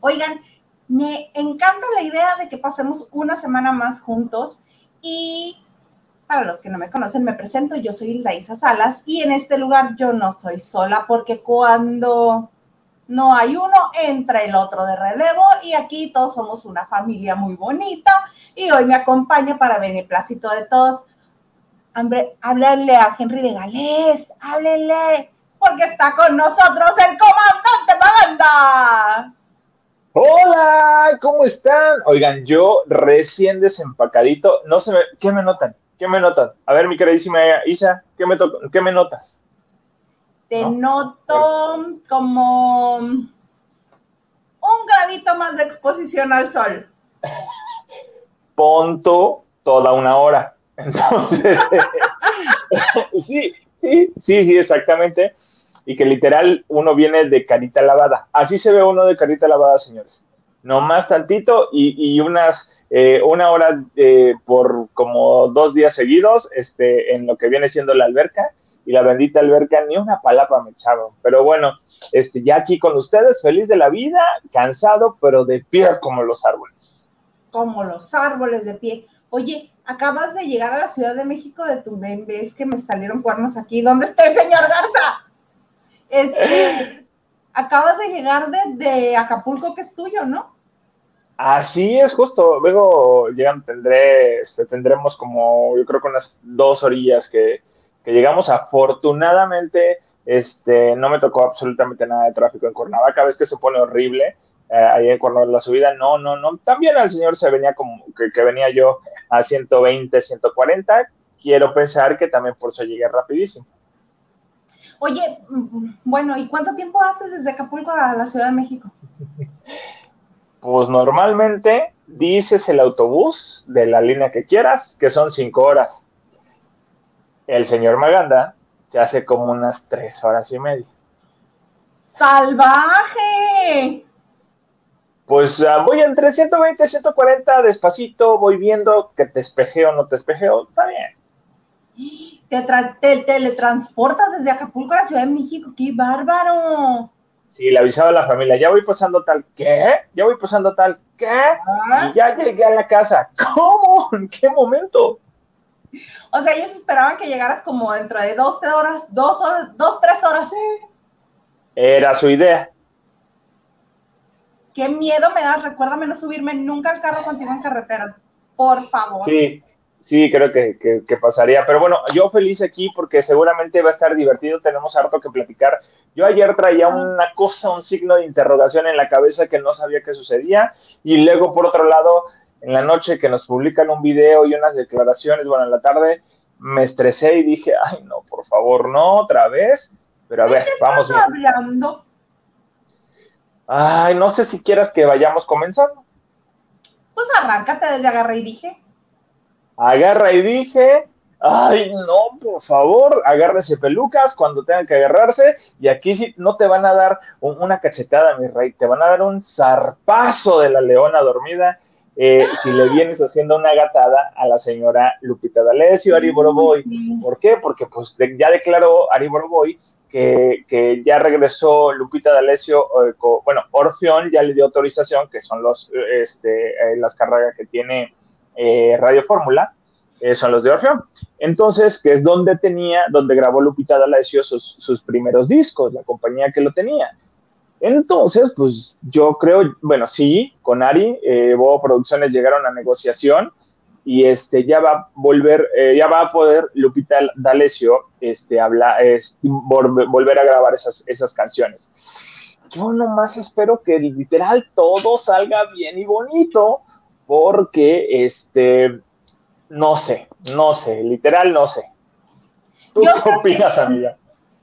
Oigan, me encanta la idea de que pasemos una semana más juntos y para los que no me conocen, me presento, yo soy Laisa Salas y en este lugar yo no soy sola porque cuando no hay uno, entra el otro de relevo y aquí todos somos una familia muy bonita y hoy me acompaña para beneplácito de todos. Háblale a Henry de Galés, háblele, porque está con nosotros el comandante Maganda. Hola, ¿cómo están? Oigan, yo recién desempacadito, no sé, ¿qué me notan? ¿Qué me notan? A ver, mi queridísima Isa, ¿qué me, ¿qué me notas? Te noto como un gradito más de exposición al sol. Ponto toda una hora. Entonces, sí, sí, sí, sí, exactamente. Y que literal uno viene de carita lavada. Así se ve uno de carita lavada, señores. No más tantito y, y unas eh, una hora eh, por como dos días seguidos este, en lo que viene siendo la alberca y la bendita alberca ni una palapa me echaron. Pero bueno, este, ya aquí con ustedes, feliz de la vida, cansado, pero de pie como los árboles. Como los árboles de pie. Oye, acabas de llegar a la Ciudad de México de tu ves que me salieron cuernos aquí. ¿Dónde está el señor Garza? Este, acabas de llegar de, Acapulco, que es tuyo, ¿no? Así es, justo. Luego llegan, tendré, este, tendremos como, yo creo que unas dos orillas que, llegamos. Afortunadamente, este, no me tocó absolutamente nada de tráfico en Cuernavaca. Ves que se pone horrible eh, ahí en Cuernavaca la subida. No, no, no. También al señor se venía como que, que, venía yo a 120, 140. Quiero pensar que también por eso llegué rapidísimo. Oye, mm, bueno, ¿y cuánto tiempo haces desde Acapulco a la Ciudad de México? Pues normalmente dices el autobús de la línea que quieras, que son cinco horas. El señor Maganda se hace como unas tres horas y media. ¡Salvaje! Pues uh, voy entre 120 y 140, despacito, voy viendo que te espejeo o no te espejeo, está bien. Te, te, teletransportas desde Acapulco a la Ciudad de México, qué bárbaro. Sí, le avisaba a la familia, ya voy pasando tal, ¿qué? Ya voy pasando tal, ¿qué? Y ya llegué a la casa. ¿Cómo? ¿En qué momento? O sea, ellos esperaban que llegaras como dentro de dos, tres horas, dos, horas, dos tres horas. Era su idea. Qué miedo me das. Recuérdame no subirme nunca al carro contigo en carretera. Por favor. Sí, sí, creo que, pasaría. Pero bueno, yo feliz aquí porque seguramente va a estar divertido, tenemos harto que platicar. Yo ayer traía una cosa, un signo de interrogación en la cabeza que no sabía qué sucedía y luego por otro lado, en la noche que nos publican un video y unas declaraciones, bueno, en la tarde me estresé y dije, ay, no, por favor, no, otra vez. Pero a ver, qué vamos. Estás hablando? Ay, no sé si quieras que vayamos comenzando. Pues arráncate desde agarré y dije agarra y dije, ay, no, por favor, agárrese pelucas cuando tengan que agarrarse, y aquí sí no te van a dar una cachetada, mi rey, te van a dar un zarpazo de la leona dormida. Eh, si le vienes haciendo una gatada a la señora Lupita D'Alessio, Ari Boroboy. ¿Por qué? Porque pues ya declaró Ari Boroboy que, que, ya regresó Lupita D'Alessio, eh, bueno, Orfeón ya le dio autorización, que son los, este, eh, las carreras que tiene eh, Radio Fórmula, eh, son los de Orfeón. Entonces, que es donde tenía, donde grabó Lupita D'Alessio sus, primeros discos, la compañía que lo tenía. Entonces, pues yo creo, bueno, sí, con Ari, eh, Bobo Producciones llegaron a negociación y este ya va a volver, eh, ya va a poder Lupita D'Alessio este, habla, volver a grabar esas, esas canciones. Yo nomás espero que literal todo salga bien y bonito, porque este, no sé, no sé, literal no sé. ¿Tú qué opinas, amiga?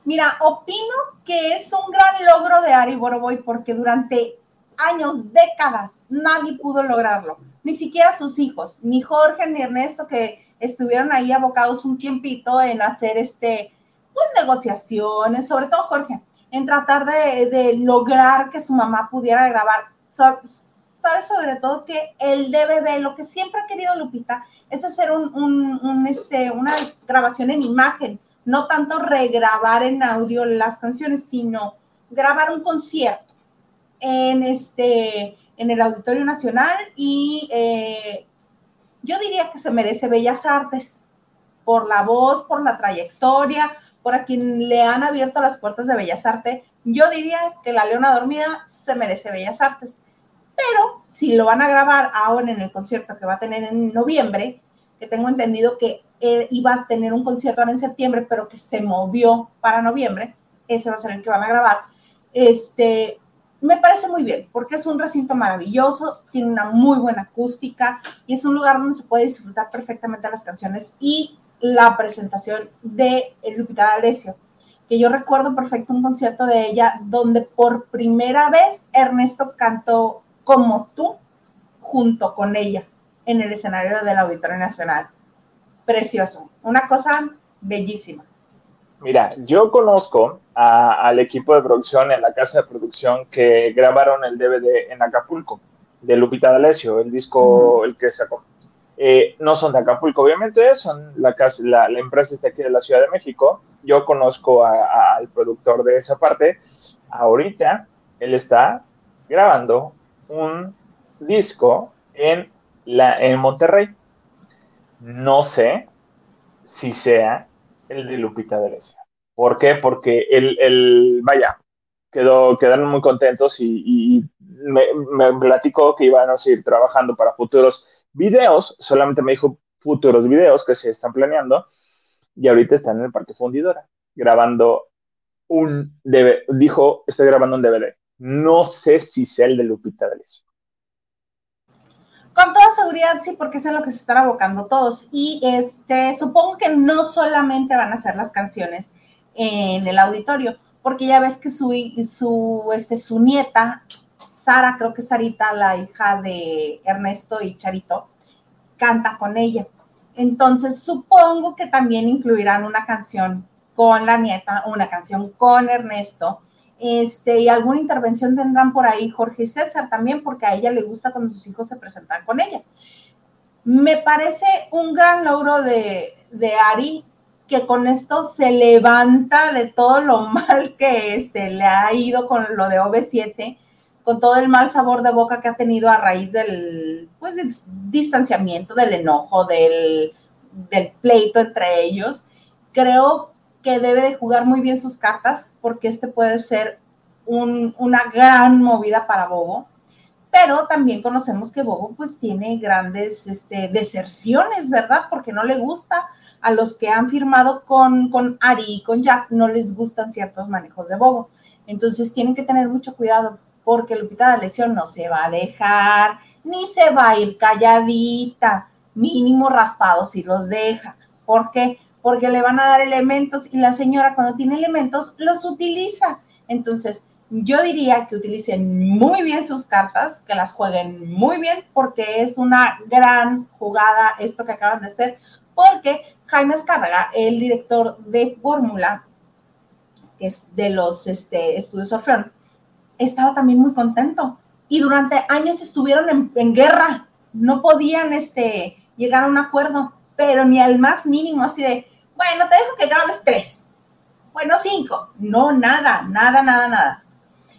Mira, opino que es un gran logro de Ari Boroboy porque durante años, décadas, nadie pudo lograrlo. Ni siquiera sus hijos, ni Jorge ni Ernesto, que estuvieron ahí abocados un tiempito en hacer este, pues negociaciones, sobre todo Jorge, en tratar de, de lograr que su mamá pudiera grabar sabe sobre todo que el DVD, lo que siempre ha querido Lupita, es hacer un, este, una grabación en imagen, no tanto regrabar en audio las canciones, sino grabar un concierto. en, este, en el Auditorio Nacional y eh, yo diría que se merece Bellas Artes por la voz, por la trayectoria, por a quien le han abierto las puertas de Bellas Artes. Yo diría que La Leona Dormida se merece Bellas Artes. Pero si lo van a grabar ahora en el concierto que va a tener en noviembre, que tengo entendido que iba a tener un concierto en septiembre, pero que se movió para noviembre, ese va a ser el que van a grabar. Este, me parece muy bien, porque es un recinto maravilloso, tiene una muy buena acústica y es un lugar donde se puede disfrutar perfectamente las canciones y la presentación de Lupita D'Alessio, que yo recuerdo perfecto un concierto de ella donde por primera vez Ernesto cantó como tú junto con ella en el escenario del Auditorio Nacional. Precioso, una cosa bellísima. Mira, yo conozco al equipo de producción en la casa de producción que grabaron el DVD en Acapulco de Lupita D'Alessio, el disco, el que sacó. Eh, no son de Acapulco, obviamente, son la, casa, la, empresa está aquí de la Ciudad de México. Yo conozco al productor de esa parte. Ahorita él está grabando un disco en la, en Monterrey. No sé si sea el de Lupita D'Alessio. ¿Por qué? Porque el, vaya, quedó, quedaron muy contentos y, me, me, platicó que iban a seguir trabajando para futuros videos, solamente me dijo futuros videos que se están planeando y ahorita están en el Parque Fundidora grabando un DVD, dijo, estoy grabando un DVD. No sé si sea el de Lupita D'Alessio. Con toda seguridad sí, porque es en lo que se están abocando todos. Y este, supongo que no solamente van a hacer las canciones en el auditorio, porque ya ves que su, su, este, su nieta, Sara, creo que es Sarita, la hija de Ernesto y Charito, canta con ella. Entonces supongo que también incluirán una canción con la nieta, una canción con Ernesto este, y alguna intervención tendrán por ahí Jorge y César también, porque a ella le gusta cuando sus hijos se presentan con ella. Me parece un gran logro de, de Ari que con esto se levanta de todo lo mal que este, le ha ido con lo de OV7, con todo el mal sabor de boca que ha tenido a raíz del, pues, distanciamiento, del enojo, del, del pleito entre ellos. Creo que debe de jugar muy bien sus cartas porque este puede ser una gran movida para Bobo. Pero también conocemos que Bobo pues tiene grandes este, deserciones, ¿verdad? Porque no le gusta a los que han firmado con, con Ari y con Jack, no les gustan ciertos manejos de Bobo. Entonces tienen que tener mucho cuidado porque Lupita de Lesión no se va a dejar, ni se va a ir calladita, mínimo raspado si los deja. ¿Por qué? Porque le van a dar elementos y la señora cuando tiene elementos los utiliza. Entonces, yo diría que utilicen muy bien sus cartas, que las jueguen muy bien, porque es una gran jugada esto que acaban de hacer, porque Jaime Escárraga, el director de Fórmula, que es de los este, estudios Orfeón, estaba también muy contento. Y durante años estuvieron en, en guerra, no podían este, llegar a un acuerdo, pero ni al más mínimo, así de, bueno, te dejo que grabes tres. Bueno, cinco. No, nada, nada, nada, nada.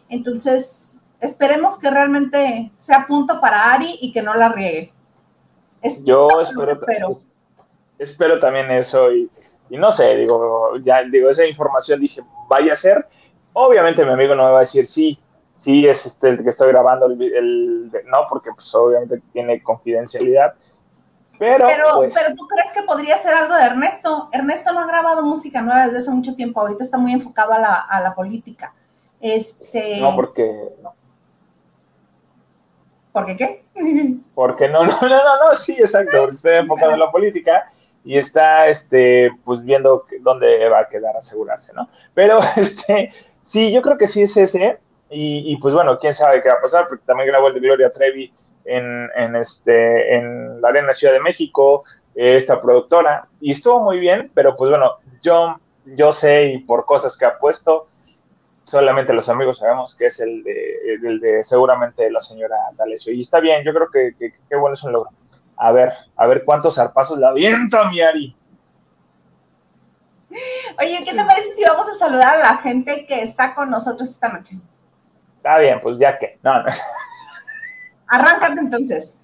Entonces, esperemos que realmente sea punto para Ari y que no la riegue. Yo espero, espero. también eso y, no sé, digo, ya digo, esa información dije, vaya a ser. Obviamente mi amigo no me va a decir sí, sí es este el que estoy grabando, el, no, porque pues obviamente tiene confidencialidad pero, pues, pero, tú crees que podría ser algo de Ernesto. Ernesto no ha grabado música nueva desde hace mucho tiempo. Ahorita está muy enfocado a la, a la política. Este... No, porque no. ¿Por qué qué? Porque no, no, no, no, sí, exacto. Está enfocado en la política y está, este, pues viendo dónde va a quedar asegurarse, ¿no? Pero, este, sí, yo creo que sí es ese. Y, y pues bueno, quién sabe qué va a pasar, porque también grabó el de Gloria Trevi en, este, en la Arena Ciudad de México, esta productora, y estuvo muy bien, pero pues bueno, yo, yo sé y por cosas que ha puesto, solamente los amigos sabemos que es el de, el de seguramente la señora D'Alessio. Y está bien, yo creo que, qué bueno es un logro. A ver, a ver cuántos zarpazos la avienta mi Ari. Oye, ¿qué te parece si vamos a saludar a la gente que está con nosotros esta noche? Está bien, pues ya que. No, no. Arráncate entonces.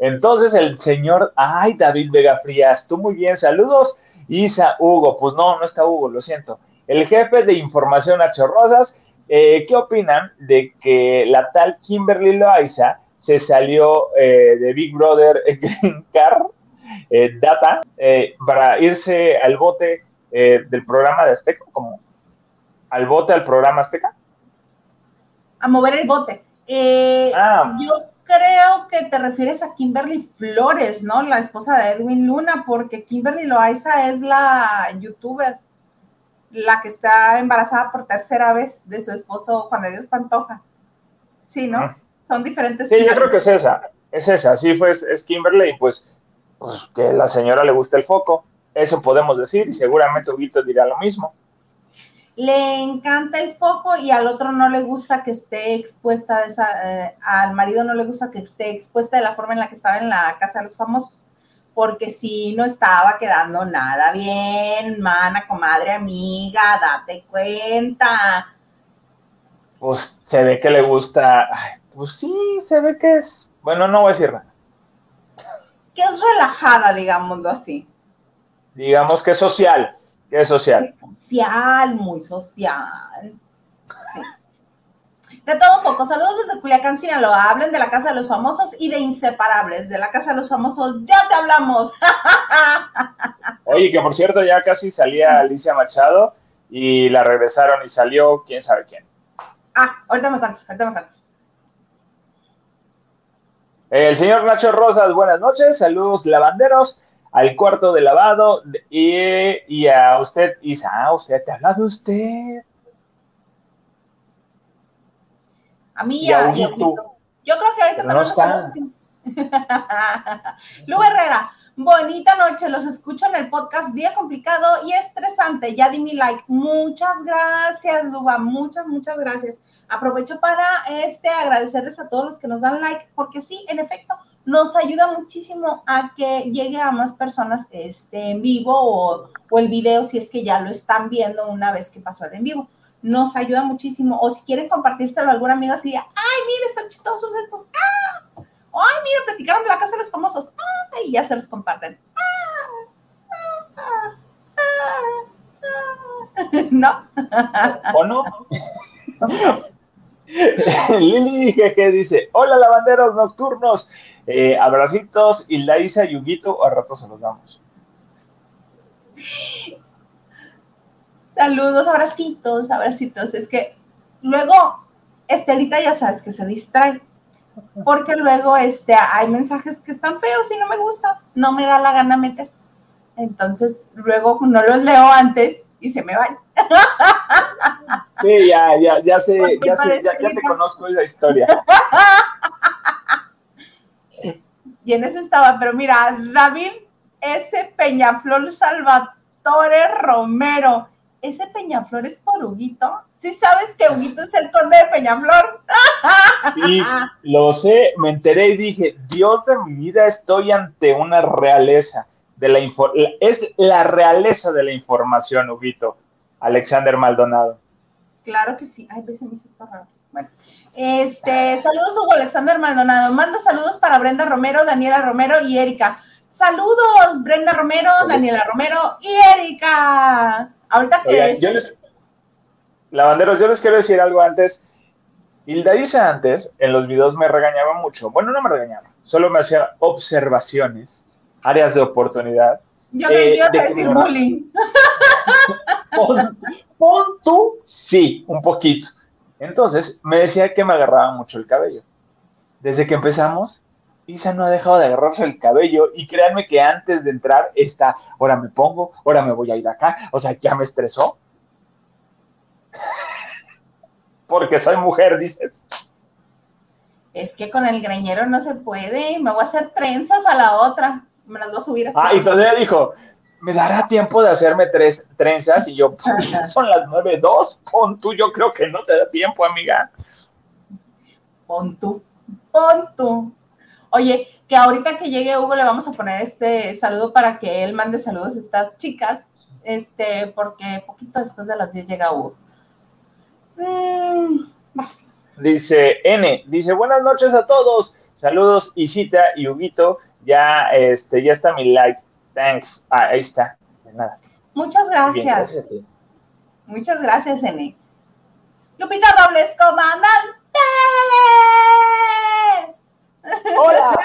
Entonces el señor, ay, David Vega Frías, tú muy bien, saludos. Isa, Hugo, pues no, no está Hugo, lo siento. El jefe de información Nacho Rosas, eh, ¿qué opinan de que la tal Kimberly Loaiza se salió eh, de Big Brother Green Car eh, Data para irse al bote del programa de Azteca, como al bote al programa Azteca? A mover el bote. Ah. Yo creo que te refieres a Kimberly Flores, ¿no? La esposa de Edwin Luna, porque Kimberly Loaiza es la youtuber, la que está embarazada por tercera vez de su esposo Juan de Dios Pantoja. Sí, ¿no? Ah. Son diferentes. Sí, yo creo que es esa, es esa, sí, pues es Kimberly, pues, pues que la señora le gusta el foco, eso podemos decir, y seguramente Huguito dirá lo mismo le encanta el foco y al otro no le gusta que esté expuesta, de esa, eh, al marido no le gusta que esté expuesta de la forma en la que estaba en la casa de los famosos, porque si no estaba quedando nada bien, mana, comadre, amiga, date cuenta. Pues se ve que le gusta, pues sí, se ve que es, bueno, no voy a decir nada. Que es relajada, digámoslo así. Digamos que es social ¿Qué es social? social, muy social. Sí. De todo un poco. Saludos desde Culiacán, Sinaloa. Hablen de la Casa de los Famosos y de Inseparables. De la Casa de los Famosos, ya te hablamos. Oye, que por cierto, ya casi salía Alicia Machado y la regresaron y salió quién sabe quién. Ah, ahorita me cuentas, ahorita me cuentas. El señor Nacho Rosas, buenas noches. Saludos, lavanderos al cuarto de lavado y, a usted, Isa, ah, usted, ¿te ha hablado usted? A mí ya. Yo creo que ahorita no está. Lu Herrera, bonita noche, los escucho en el podcast Día Complicado y Estresante. Ya di mi like. Muchas gracias, Luba, muchas, muchas gracias. Aprovecho para este agradecerles a todos los que nos dan like, porque sí, en efecto, nos ayuda muchísimo a que llegue a más personas este, en vivo o, el video si es que ya lo están viendo una vez que pasó el en vivo. Nos ayuda muchísimo. O si quieren compartírselo a alguna amiga así, ay, mire, están chistosos estos. ¡Ah! Ay, mira, platicaron de la casa de los famosos. ¡Ah! Y ya se los comparten. ¡Ah! ¿No? ¿O no? Lili GG dice, hola lavanderos nocturnos, eh, abracitos y Laisa y Huguito, a rato se los damos. Saludos, abracitos, abracitos. Es que luego Estelita ya sabes que se distrae. Porque luego este, hay mensajes que están feos y no me gusta, no me da la gana meter. Entonces luego no los leo antes y se me van. Sí, ya, ya, ya sé, ya, sé, ya, ya te conozco esa historia. y en eso estaba, pero mira, David, ese Peñaflor Salvatore Romero, ese Peñaflor es por Huguito. ¿Sí sabes que Huguito es el conde de Peñaflor? Sí, lo sé, me enteré y dije, Dios de mi vida, estoy ante una realeza de la es la realeza de la información, Huguito, Alexander Maldonado. Claro que sí. Ay, ves, me hizo esto raro. Bueno, este, saludos Hugo Alexander Maldonado. Manda saludos para Brenda Romero, Daniela Romero y Erika. Saludos, Brenda Romero, Daniela Romero y Erika. Ahorita que yo les, Lavanderos, yo les quiero decir algo antes. Hilda dice antes, en los videos me regañaba mucho. Bueno, no me regañaba, solo me hacía observaciones, áreas de oportunidad. Yo le eh, a decir bullying. Pon, tú, sí, un poquito. Entonces, me decía que me agarraba mucho el cabello. Desde que empezamos, Isa no ha dejado de agarrarse el cabello y créanme que antes de entrar está, ahora me pongo, ahora me voy a ir acá, o sea, ya me estresó. Porque soy mujer, dices. Es que con el greñero no se puede, me voy a hacer trenzas a la otra, me las voy a subir así. Ah, y todavía dijo, me dará tiempo de hacerme tres trenzas y yo, pues, son las nueve dos, pon tú, yo creo que no te da tiempo, amiga. Pon tú, pon tú. Oye, que ahorita que llegue Hugo le vamos a poner este saludo para que él mande saludos a estas chicas, este, porque poquito después de las 10 llega Hugo. Mm, Dice N, dice buenas noches a todos. Saludos, Isita y Huguito. Ya, este, ya está mi like. Thanks. Ah, ahí está. De nada. Muchas gracias. Muchas gracias, N. Lupita Robles, comandante. Hola.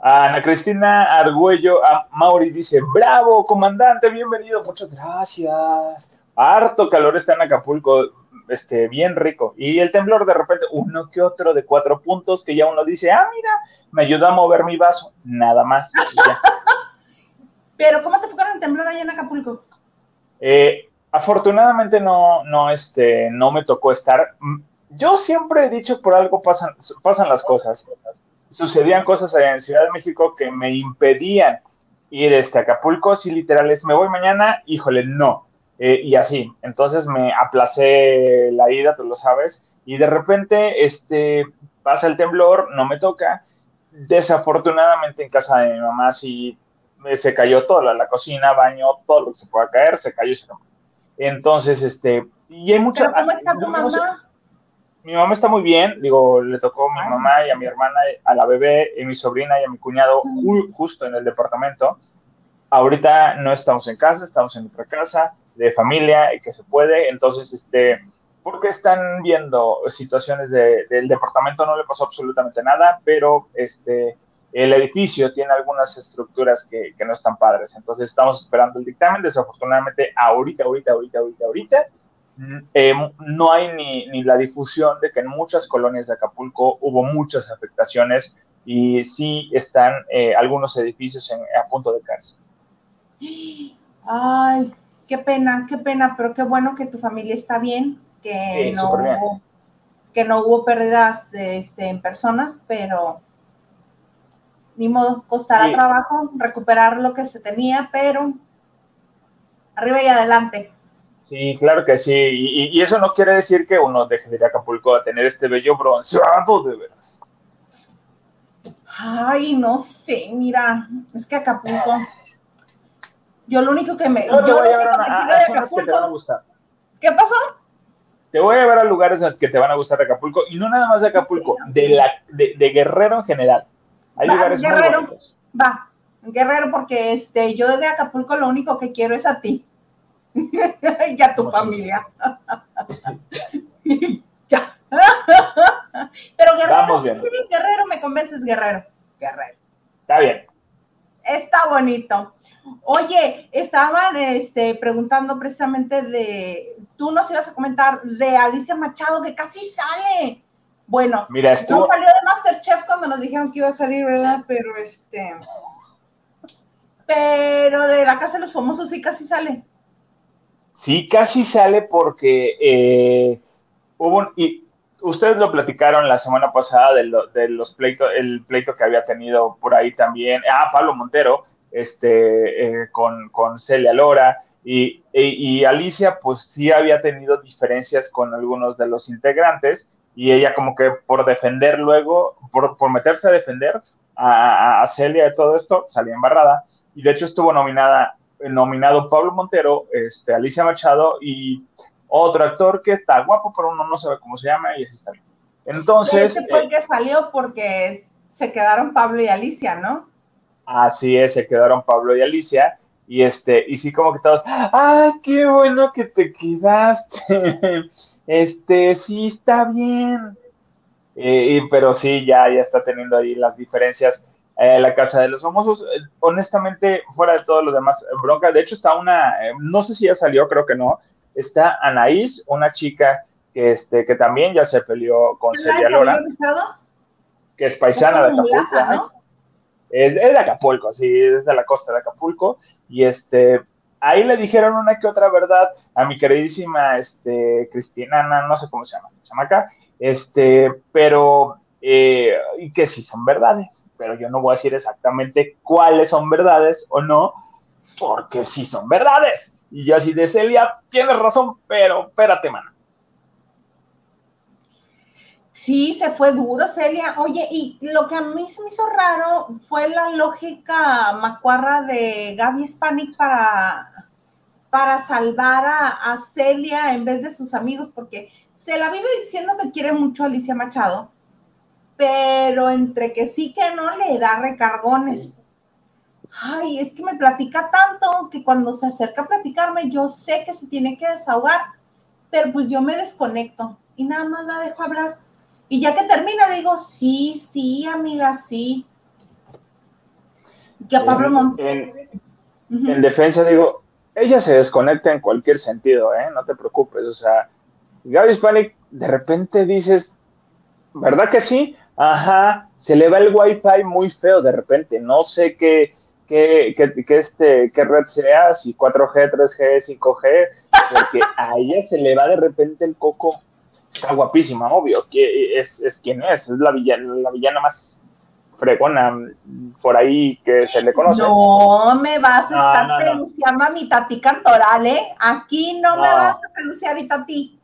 Ana Cristina Argüello, a Mauri dice, bravo, comandante, bienvenido, muchas gracias. Harto calor está en Acapulco, este, bien rico. Y el temblor de repente, uno que otro de cuatro puntos que ya uno dice, ah, mira, me ayuda a mover mi vaso, nada más. Pero, ¿cómo te fue con el temblor allá en Acapulco? Eh, afortunadamente no, no, este, no me tocó estar. Yo siempre he dicho por algo pasan, pasan las cosas. Sucedían cosas allá en Ciudad de México que me impedían ir este, a Acapulco. Si literales, me voy mañana, híjole, no. Eh, y así. Entonces me aplacé la ida, tú lo sabes. Y de repente, este, pasa el temblor, no me toca. Desafortunadamente en casa de mi mamá sí se cayó todo, la, la cocina, baño, todo lo que se pueda caer, se cayó se rompió. Entonces, este, y hay mucha... ¿Pero cómo está tu mamá? Mi mamá está muy bien, digo, le tocó a mi mamá y a mi hermana, a la bebé, y mi sobrina y a mi cuñado justo en el departamento. Ahorita no estamos en casa, estamos en otra casa de familia que se puede, entonces, este, porque están viendo situaciones de, del departamento, no le pasó absolutamente nada, pero este, el edificio tiene algunas estructuras que, no están padres. Entonces estamos esperando el dictamen. Desafortunadamente, ahorita, ahorita, ahorita, ahorita, ahorita, eh, no hay ni, la difusión de que en muchas colonias de Acapulco hubo muchas afectaciones y sí están eh, algunos edificios a punto de caerse. Ay, qué pena, qué pena, pero qué bueno que tu familia está bien, que, no, hubo, que no hubo pérdidas este, en personas, pero ni modo, costará trabajo recuperar lo que se tenía, pero arriba y adelante. Sí, claro que sí, y, eso no quiere decir que uno deje de ir a Acapulco a tener este bello bronceado, de veras. Ay, no sé, mira, es que Acapulco, yo lo único que me... yo voy a ver a, que te van a gustar. ¿Qué pasó? Te voy a ver a lugares que te van a gustar de Acapulco, y no nada más de Acapulco, de, la, de Guerrero en general. Hay va, lugares Guerrero, Va, Guerrero, porque este, yo de Acapulco lo único que quiero es a ti. y a tu familia. ya. Pero Guerrero, Guerrero, me convences, Guerrero. Guerrero. Está bien. Está bonito. Oye, estaban este, preguntando precisamente de, tú nos ibas a comentar de Alicia Machado, que casi sale. Bueno, Mira, no salió de Masterchef cuando nos dijeron que iba a salir, ¿verdad? Pero este. Pero de la Casa de los Famosos sí casi sale. Sí, casi sale porque eh, hubo y ustedes lo platicaron la semana pasada de, de, los pleitos, el pleito que había tenido por ahí también, ah, Pablo Montero, este, eh, con, con, Celia Lora, y, y, Alicia, pues sí había tenido diferencias con algunos de los integrantes, y ella como que por defender luego, por, por meterse a defender a, a, Celia de todo esto, salía embarrada y de hecho estuvo nominada, nominado Pablo Montero, este, Alicia Machado y otro actor que está guapo, pero uno no sabe cómo se llama y ese está bien. Entonces... Ese fue el eh, que salió porque se quedaron Pablo y Alicia, ¿no? Así es, se quedaron Pablo y Alicia y este, y sí como que todos, ¡ay, qué bueno que te quedaste! este, sí, está bien. Eh, pero sí, ya, ya está teniendo ahí las diferencias. Eh, la casa de los famosos, eh, honestamente, fuera de todo lo demás, bronca. De hecho, está una, no sé si ya salió, creo que no. Está Anaís, una chica que, este, que también ya se peleó con Celia Lora. Que es paisana de Acapulco. Es, de Acapulco, sí, es de la costa de Acapulco. Y este, ahí le dijeron una que otra verdad a mi queridísima este, Cristina, no sé cómo se llama, chamaca, este, pero, eh, y que sí son verdades, pero yo no voy a decir exactamente cuáles son verdades o no, porque sí son verdades. Y yo así de Celia, tienes razón, pero espérate, mano. Sí, se fue duro, Celia. Oye, y lo que a mí se me hizo raro fue la lógica macuarra de Gaby Spanik para para salvar a, Celia en vez de sus amigos, porque se la vive diciendo que quiere mucho a Alicia Machado, pero entre que sí que no le da recargones. Ay, es que me platica tanto que cuando se acerca a platicarme, yo sé que se tiene que desahogar, pero pues yo me desconecto y nada más la dejo hablar. Y ya que termina, le digo, sí, sí, amiga, sí. Ya Pablo Montes. En, defensa digo, ella se desconecta en cualquier sentido, ¿eh? No te preocupes. O sea, Gaby Spanik, de repente dices, ¿verdad que sí? Ajá, se le va el wifi muy feo de repente. No sé qué, qué, qué, este, qué red sea, si 4G, 3G, 5G, porque a ella se le va de repente el coco. Está guapísima, obvio, que es, es quien es, es la villana, la villana más fregona por ahí que se le conoce. No me vas a estar peluciando a mi tati cantoral, ¿eh? Aquí no, me vas a peluciar a tati.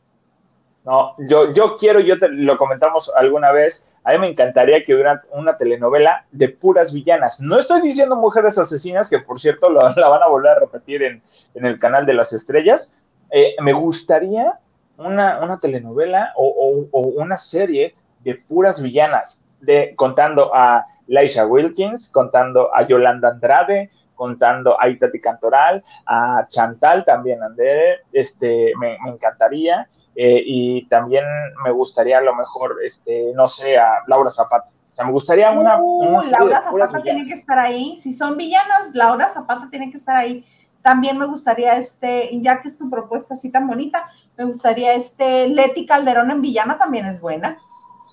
No, yo, yo quiero, yo te lo comentamos alguna vez, a mí me encantaría que hubiera una telenovela de puras villanas. No estoy diciendo mujeres asesinas, que por cierto la, van a volver a repetir en, el canal de las estrellas. Eh, me gustaría una, una telenovela o, o, una serie de puras villanas de, contando a Laisha Wilkins, contando a Yolanda Andrade, contando a Itati Cantoral, a Chantal también, Andere, este, me, encantaría, eh, y también me gustaría a lo mejor, este, no sé, a Laura Zapata. O sea, me gustaría una... Uh, Laura Zapata tiene que estar ahí. Si son villanas, Laura Zapata tiene que estar ahí. También me gustaría, este, ya que es tu propuesta así tan bonita, me gustaría, este, Leti Calderón en villana también es buena.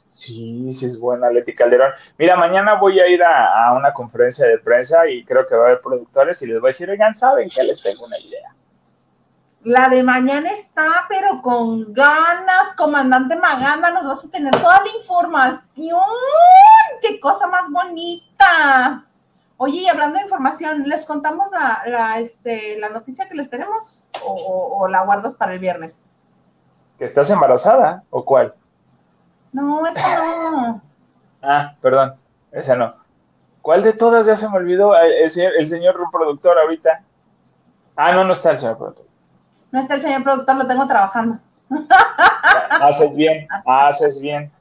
Sí, sí es buena Leti Calderón. Mira, mañana voy a ir a, una conferencia de prensa y creo que va a haber productores y les voy a decir, oigan, ¿saben que les tengo una idea? La de mañana está, pero con ganas, comandante Maganda, nos vas a tener toda la información. ¡Qué cosa más bonita! Oye, y hablando de información, ¿les contamos la, este, la noticia que les tenemos o, o la guardas para el viernes? ¿Que estás embarazada o cuál? No, esa no. ah, perdón, esa no. ¿Cuál de todas ya se me olvidó? El señor, el señor productor ahorita. Ah, no, no está el señor productor. No está el señor productor, lo tengo trabajando. Haces bien, haces bien.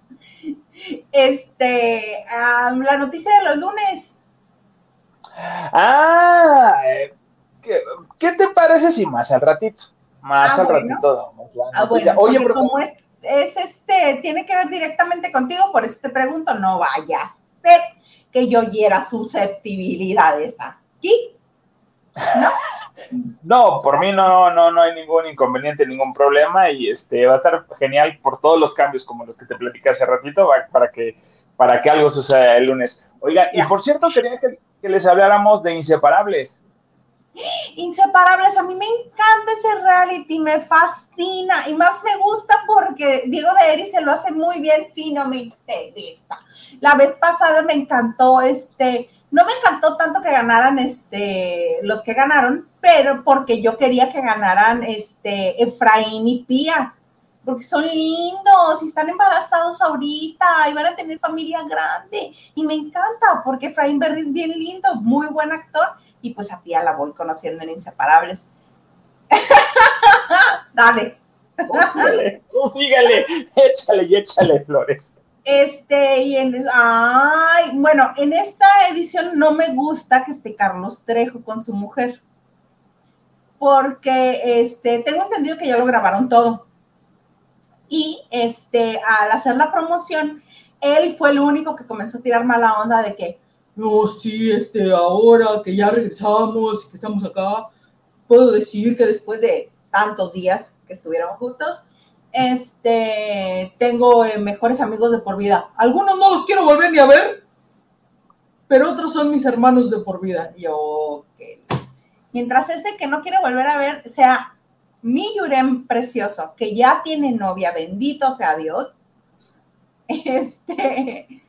Este, la noticia de los lunes. Ah, eh, ¿qué, te parece si más al ratito? Más ah, al ratito ah, Oye, pero como es es este, tiene que ver directamente contigo, por eso te pregunto, no vayas que yo hiera susceptibilidades aquí. ¿No? No, por mí no, no, no hay ningún inconveniente, ningún problema y este va a estar genial por todos los cambios como los que te platicé hace ratito para que, para que algo suceda el lunes. Oigan, y por cierto, quería que, que les habláramos de inseparables. Inseparables, a mí me encanta ese reality, me fascina. Y más me gusta porque Diego de Eri se lo hace muy bien, si no me interesa. La vez pasada me encantó este, no me encantó tanto que ganaran este, los que ganaron, pero porque yo quería que ganaran este, Efraín y Pía, porque son lindos y están embarazados ahorita y van a tener familia grande. Y me encanta porque Efraín Berry es bien lindo, muy buen actor y pues a Pía la voy conociendo en Inseparables. Dale. Tú sígale, échale y échale flores. Este, y en, ay, bueno, en esta edición no me gusta que esté Carlos Trejo con su mujer, porque este, tengo entendido que ya lo grabaron todo. Y este, al hacer la promoción, él fue el único que comenzó a tirar mala onda de que, no, sí, este, ahora que ya regresamos que estamos acá, puedo decir que después de tantos días que estuvieron juntos, este, tengo eh, mejores amigos de por vida. Algunos no los quiero volver ni a ver, pero otros son mis hermanos de por vida. Yo, mientras ese que no quiere volver a ver sea mi Yurem precioso, que ya tiene novia, bendito sea Dios, este,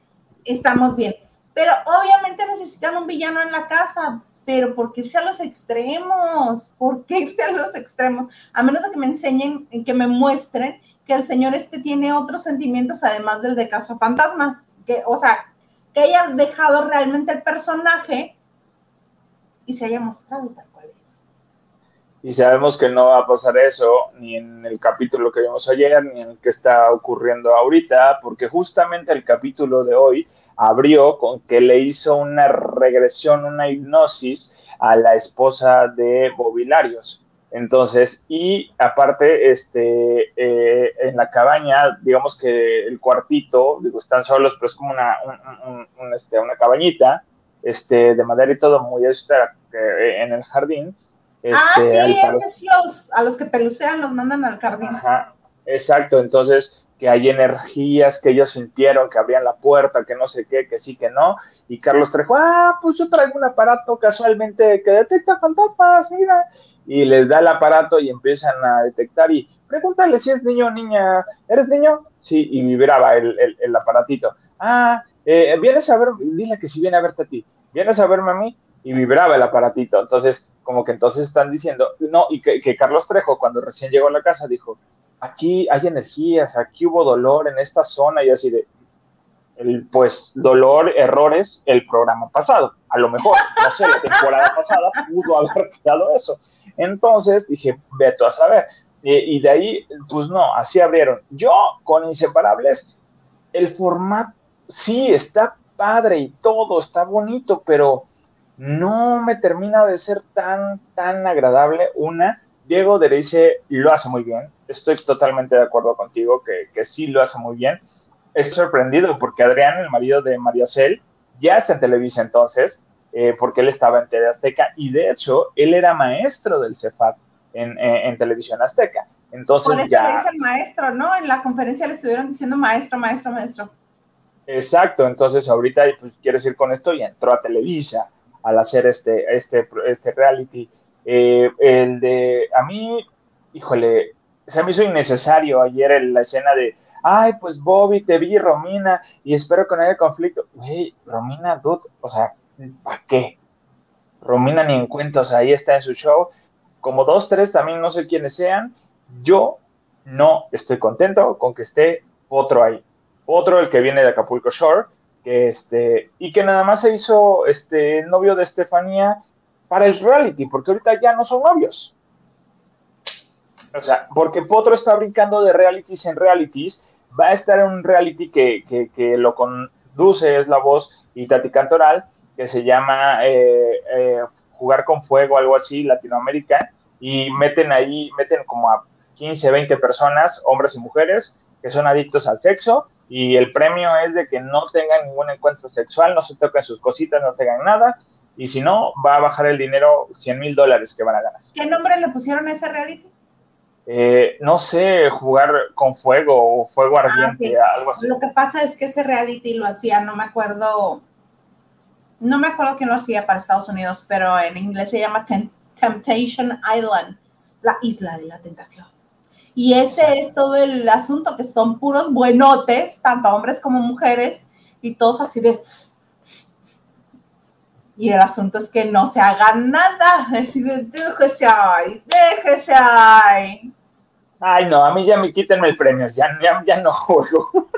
estamos bien. Pero obviamente necesitan un villano en la casa, pero ¿por qué irse a los extremos? ¿Por qué irse a los extremos? A menos que me enseñen, que me muestren que el señor este tiene otros sentimientos además del de Casa Fantasmas, que, o sea, que haya dejado realmente el personaje y se haya mostrado tal. Y sabemos que no va a pasar eso ni en el capítulo que vimos ayer, ni en el que está ocurriendo ahorita, porque justamente el capítulo de hoy abrió con que le hizo una regresión, una hipnosis a la esposa de Bobilarios. Entonces, y aparte, este, eh, en la cabaña, digamos que el cuartito, digo, están solos, pero es como una, este, una cabañita, este, de madera y todo, muy extra eh, en el jardín. Ah, este, sí, esos los, a los que pelucean los mandan al jardín. Ajá, exacto, entonces que hay energías que ellos sintieron, que abrían la puerta, que no sé qué, que sí, que no. Y Carlos trajo, ah, pues yo traigo un aparato casualmente que detecta fantasmas, mira. Y les da el aparato y empiezan a detectar y pregúntale si es niño o niña. ¿Eres niño? Sí, y vibraba el, el, aparatito. Ah, eh, vienes a ver, dile que si viene a verte a ti. ¿Vienes a verme a mí? Y vibraba el aparatito. Entonces, como que entonces están diciendo, no, y que, que Carlos Trejo, cuando recién llegó a la casa, dijo, aquí hay energías, aquí hubo dolor en esta zona y así de, el, pues dolor, errores, el programa pasado. A lo mejor, no sé, la temporada pasada pudo haber quedado eso. Entonces dije, veto a saber. y de ahí, pues no, así abrieron. Yo con Inseparables, el formato, sí, está padre y todo, está bonito, pero no me termina de ser tan, tan agradable. Una, Diego Dereice lo hace muy bien. Estoy totalmente de acuerdo contigo que, que sí lo hace muy bien. Estoy sorprendido porque Adrián, el marido de María Cel, ya está en Televisa entonces, eh, porque él estaba en TV Azteca y de hecho él era maestro del CEFAT en, en, Televisión Azteca. Entonces Por eso ya... le dice maestro, ¿no? En la conferencia le estuvieron diciendo maestro, maestro, maestro. Exacto, entonces ahorita pues, quieres ir con esto y entró a Televisa al hacer este, este, este reality. Eh, el de, a mí, híjole, se me hizo innecesario ayer en la escena de, ay, pues Bobby, te vi, Romina, y espero que no haya conflicto. Güey, Romina, dude, o sea, ¿para qué? Romina ni en cuenta, o sea, ahí está en su show. Como dos, tres, también no sé quiénes sean. Yo no estoy contento con que esté otro ahí. Otro, el que viene de Acapulco Shore, este, y que nada más se hizo este novio de Estefanía para el reality, porque ahorita ya no son novios. O sea, porque Potro está brincando de realities en realities, va a estar en un reality que, que, lo conduce, es la voz y Tati Cantoral, que se llama eh, eh, Jugar con Fuego, algo así, Latinoamérica, y meten ahí, meten como a 15, 20 personas, hombres y mujeres, que son adictos al sexo, y el premio es de que no tengan ningún encuentro sexual, no se toquen sus cositas, no tengan nada, y si no, va a bajar el dinero 100 mil dólares que van a ganar. ¿Qué nombre le pusieron a ese reality? Eh, no sé, jugar con fuego o fuego ah, ardiente, algo así. Lo que pasa es que ese reality lo hacía, no me acuerdo, no me acuerdo quién lo hacía para Estados Unidos, pero en inglés se llama Temptation Island, la isla de la tentación. Y ese es todo el asunto, que son puros buenotes, tanto hombres como mujeres, y todos así de y el asunto es que no se haga nada. Es decir, déjese ahí, déjese ahí. Ay, no, a mí ya me quítenme el premio, ya, ya, no juego.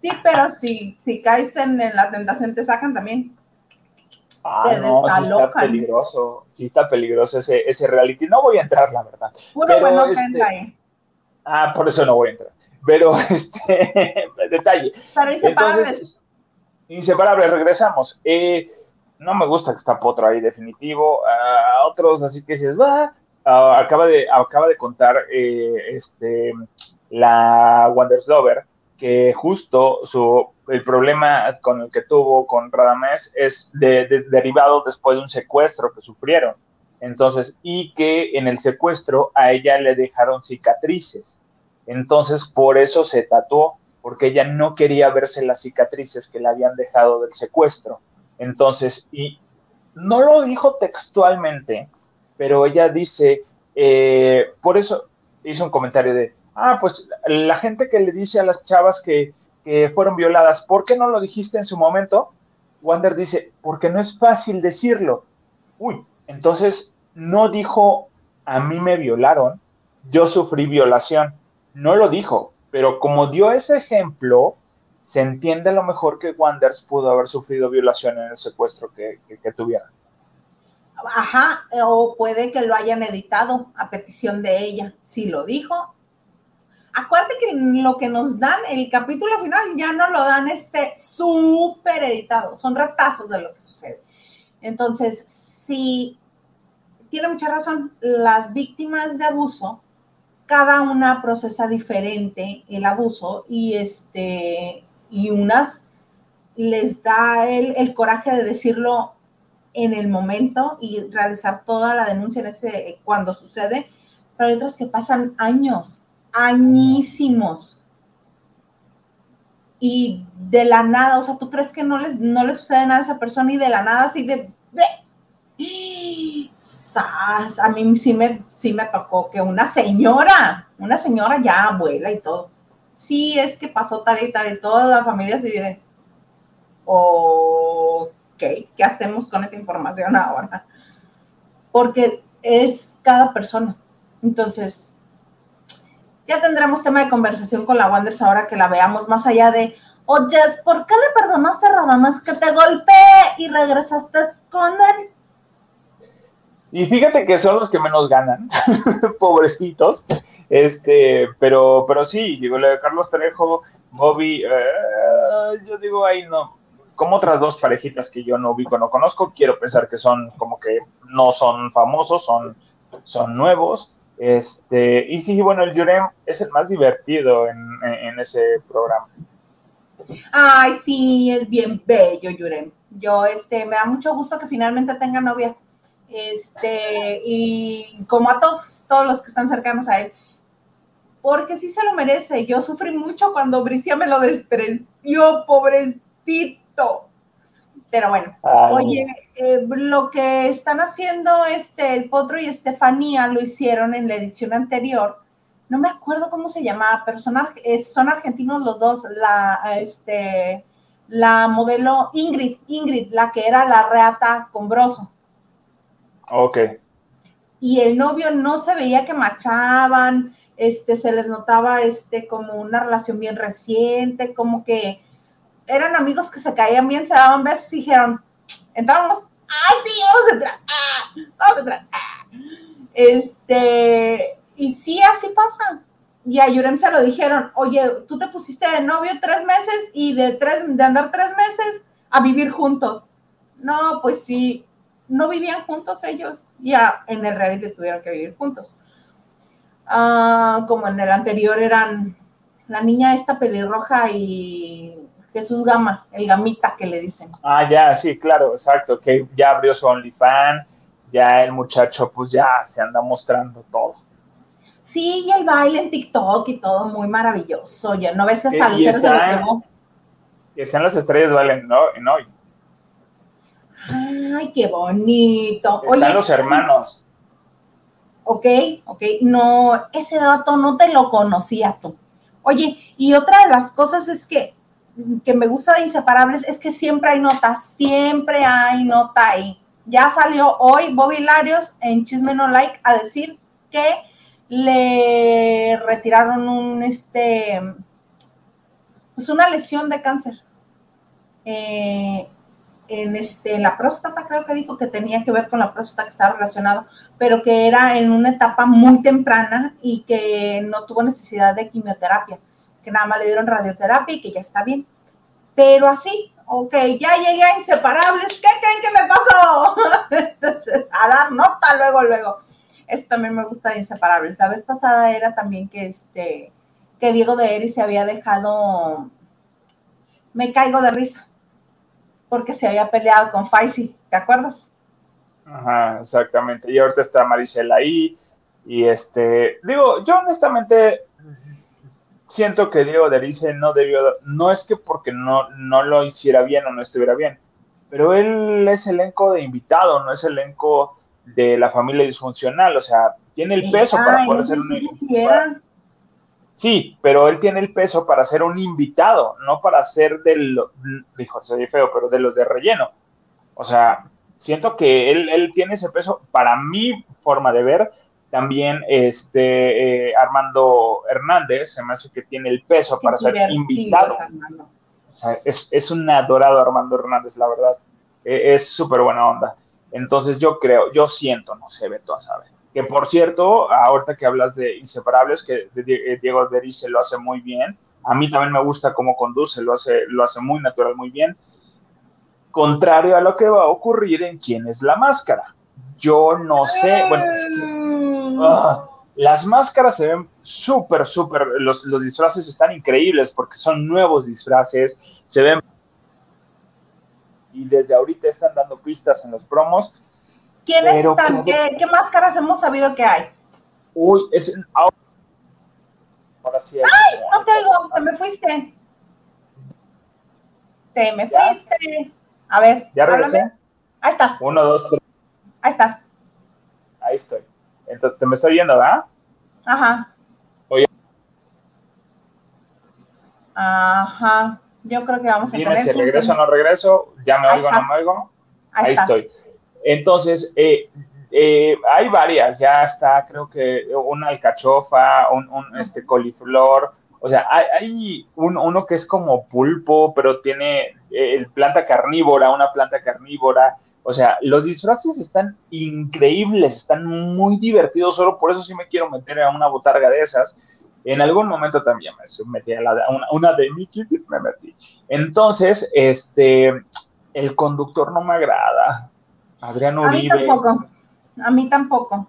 Sí, pero si, si caes en, la tentación, te sacan también. Ah, no, sí está peligroso, sí está peligroso ese, ese reality. No voy a entrar, la verdad. Puro bueno este, entra ahí. Ah, por eso no voy a entrar. Pero, este, detalle. Pero inseparables. inseparables, regresamos. Eh, no me gusta que está Potro ahí definitivo. A otros, así que dices, va. acaba, de, acaba de contar eh, este, la Wanderslover que justo su, el problema con el que tuvo con Radamés es derivado después de un secuestro que sufrieron. Entonces, y que en el secuestro a ella le dejaron cicatrices. Entonces, por eso se tatuó, porque ella no quería verse las cicatrices que le habían dejado del secuestro. Entonces, y no lo dijo textualmente, pero ella dice, eh, por eso hizo un comentario de, ah, pues la gente que le dice a las chavas que, fueron violadas, ¿por qué no lo dijiste en su momento? Wander dice, porque no es fácil decirlo. Uy, entonces no dijo, a mí me violaron, yo sufrí violación. No lo dijo, pero como dio ese ejemplo, se entiende lo mejor que Wanders pudo haber sufrido violación en el secuestro que, que, tuvieron. Ajá, o puede que lo hayan editado a petición de ella. Si lo dijo, acuérdate que lo que nos dan, el capítulo final, ya no lo dan este súper editado, son retazos de lo que sucede. Entonces, si tiene mucha razón, las víctimas de abuso, cada una procesa diferente el abuso y este, y unas les da el, el coraje de decirlo en el momento y realizar toda la denuncia en ese, cuando sucede, pero hay otras que pasan años, añísimos. Y de la nada, o sea, tú crees que no les, no les sucede nada a esa persona y de la nada así de... A mí sí me, sí me tocó que una señora, una señora ya abuela y todo, sí es que pasó tal y tal y toda la familia se dice, ok, ¿qué hacemos con esa información ahora? Porque es cada persona. Entonces, ya tendremos tema de conversación con la Wanders ahora que la veamos más allá de, oye, ¿por qué le perdonaste a Radamas que te golpee y regresaste con él? Y fíjate que son los que menos ganan, pobrecitos. Este, pero, pero sí, digo, lo de Carlos Trejo, Bobby, eh, yo digo, ahí no. Como otras dos parejitas que yo no ubico, no conozco, quiero pensar que son como que no son famosos, son, son nuevos. Este, y sí, bueno, el Yurem es el más divertido en, ese programa. Ay, sí, es bien bello, Yurem. Yo, este, me da mucho gusto que finalmente tenga novia. Este, y como a todos, todos los que están cercanos a él, porque sí se lo merece. Yo sufrí mucho cuando Bricia me lo despreció, pobrecito. Pero bueno, oye, eh, lo que están haciendo este, el Potro y Estefanía lo hicieron en la edición anterior. No me acuerdo cómo se llamaba, pero son, son argentinos los dos. La, este, la modelo Ingrid, Ingrid, la que era la reata con Broso. Ok. Y el novio no se veía que machaban, este, se les notaba este, como una relación bien reciente, como que eran amigos que se caían bien, se daban besos y dijeron, entramos, ¡ay, sí, vamos a entrar! ¡Ah! ¡Vamos a entrar! ¡Ah! Este, y sí, así pasa. Y a Yurem se lo dijeron, oye, tú te pusiste de novio tres meses y de, tres, de andar tres meses a vivir juntos. No, pues sí, no vivían juntos ellos, ya en el reality tuvieron que vivir juntos. Ah, como en el anterior eran la niña esta pelirroja y Jesús Gama, el gamita que le dicen. Ah, ya, sí, claro, exacto, que ya abrió su OnlyFans, ya el muchacho pues ya se anda mostrando todo. Sí, y el baile en TikTok y todo muy maravilloso, ya no ves que hasta Lucero se lo Que están las estrellas bailen ¿no? en hoy. Ay, qué bonito. Están los hermanos. Ok, ok. No, ese dato no te lo conocía tú. Oye, y otra de las cosas es que, que me gusta de Inseparables es que siempre hay nota, siempre hay nota ahí. Ya salió hoy Bobby Larios en Chisme No Like a decir que le retiraron un, este, pues una lesión de cáncer. Eh, en, este, la próstata, creo que dijo que tenía que ver con la próstata que estaba relacionado, pero que era en una etapa muy temprana y que no tuvo necesidad de quimioterapia, nada más le dieron radioterapia y que ya está bien. Pero así, ok, ya llegué a inseparables, ¿qué creen que me pasó? Entonces, a dar nota luego, luego. Eso también me gusta de inseparables. La vez pasada era también que este, que Diego de Eri se había dejado, me caigo de risa porque se había peleado con Faisy, ¿te acuerdas? Ajá, exactamente. Y ahorita está Maricela ahí. Y este, digo, yo honestamente siento que Diego Derice no debió, no es que porque no, no lo hiciera bien o no estuviera bien, pero él es elenco de invitado, no es elenco de la familia disfuncional, o sea, tiene el peso para poder ser un... Sí, pero él tiene el peso para ser un invitado, no para ser del, dijo, soy feo, pero de los de relleno. O sea, siento que él, él tiene ese peso, para mi forma de ver, también este eh, Armando Hernández, se me hace que tiene el peso para ser invitado. O sea, es, es, un adorado Armando Hernández, la verdad. E, es súper buena onda. Entonces yo creo, yo siento, no sé, Beto a saber. Que por cierto, ahorita que hablas de Inseparables, que eh, Diego Derice lo hace muy bien, a mí también me gusta cómo conduce, lo hace, lo hace muy natural, muy bien. Contrario a lo que va a ocurrir en Quién es la Máscara. Yo no sé, bueno, ah, las máscaras se ven súper, súper, los, los disfraces están increíbles porque son nuevos disfraces, se ven y desde ahorita están dando pistas en los promos. ¿Quiénes están? ¿Qué, máscaras hemos sabido que hay? Uy, es ahora, sí ¡Ay! No te oigo, te me fuiste. Te me fuiste. A ver, ¿Ya regresé? Ahí estás. Uno, dos, tres. Ahí estás. Ahí estoy. Entonces, te me estoy yendo, ¿verdad? Ajá. Oye. Ajá. Yo creo que vamos a Dime si regreso o no regreso, ya me oigo o no me oigo. Ahí, estoy. Entonces, eh, eh, hay varias, ya está, creo que una alcachofa, un, este coliflor, o sea, hay, uno que es como pulpo, pero tiene eh, planta carnívora, una planta carnívora. O sea, los disfraces están increíbles, están muy divertidos, solo por eso sí me quiero meter a una botarga de esas. En algún momento también me metí a la, una, una de Mickey me metí. Entonces, este, el conductor no me agrada. Adrián Uribe. A mí tampoco. A mí tampoco.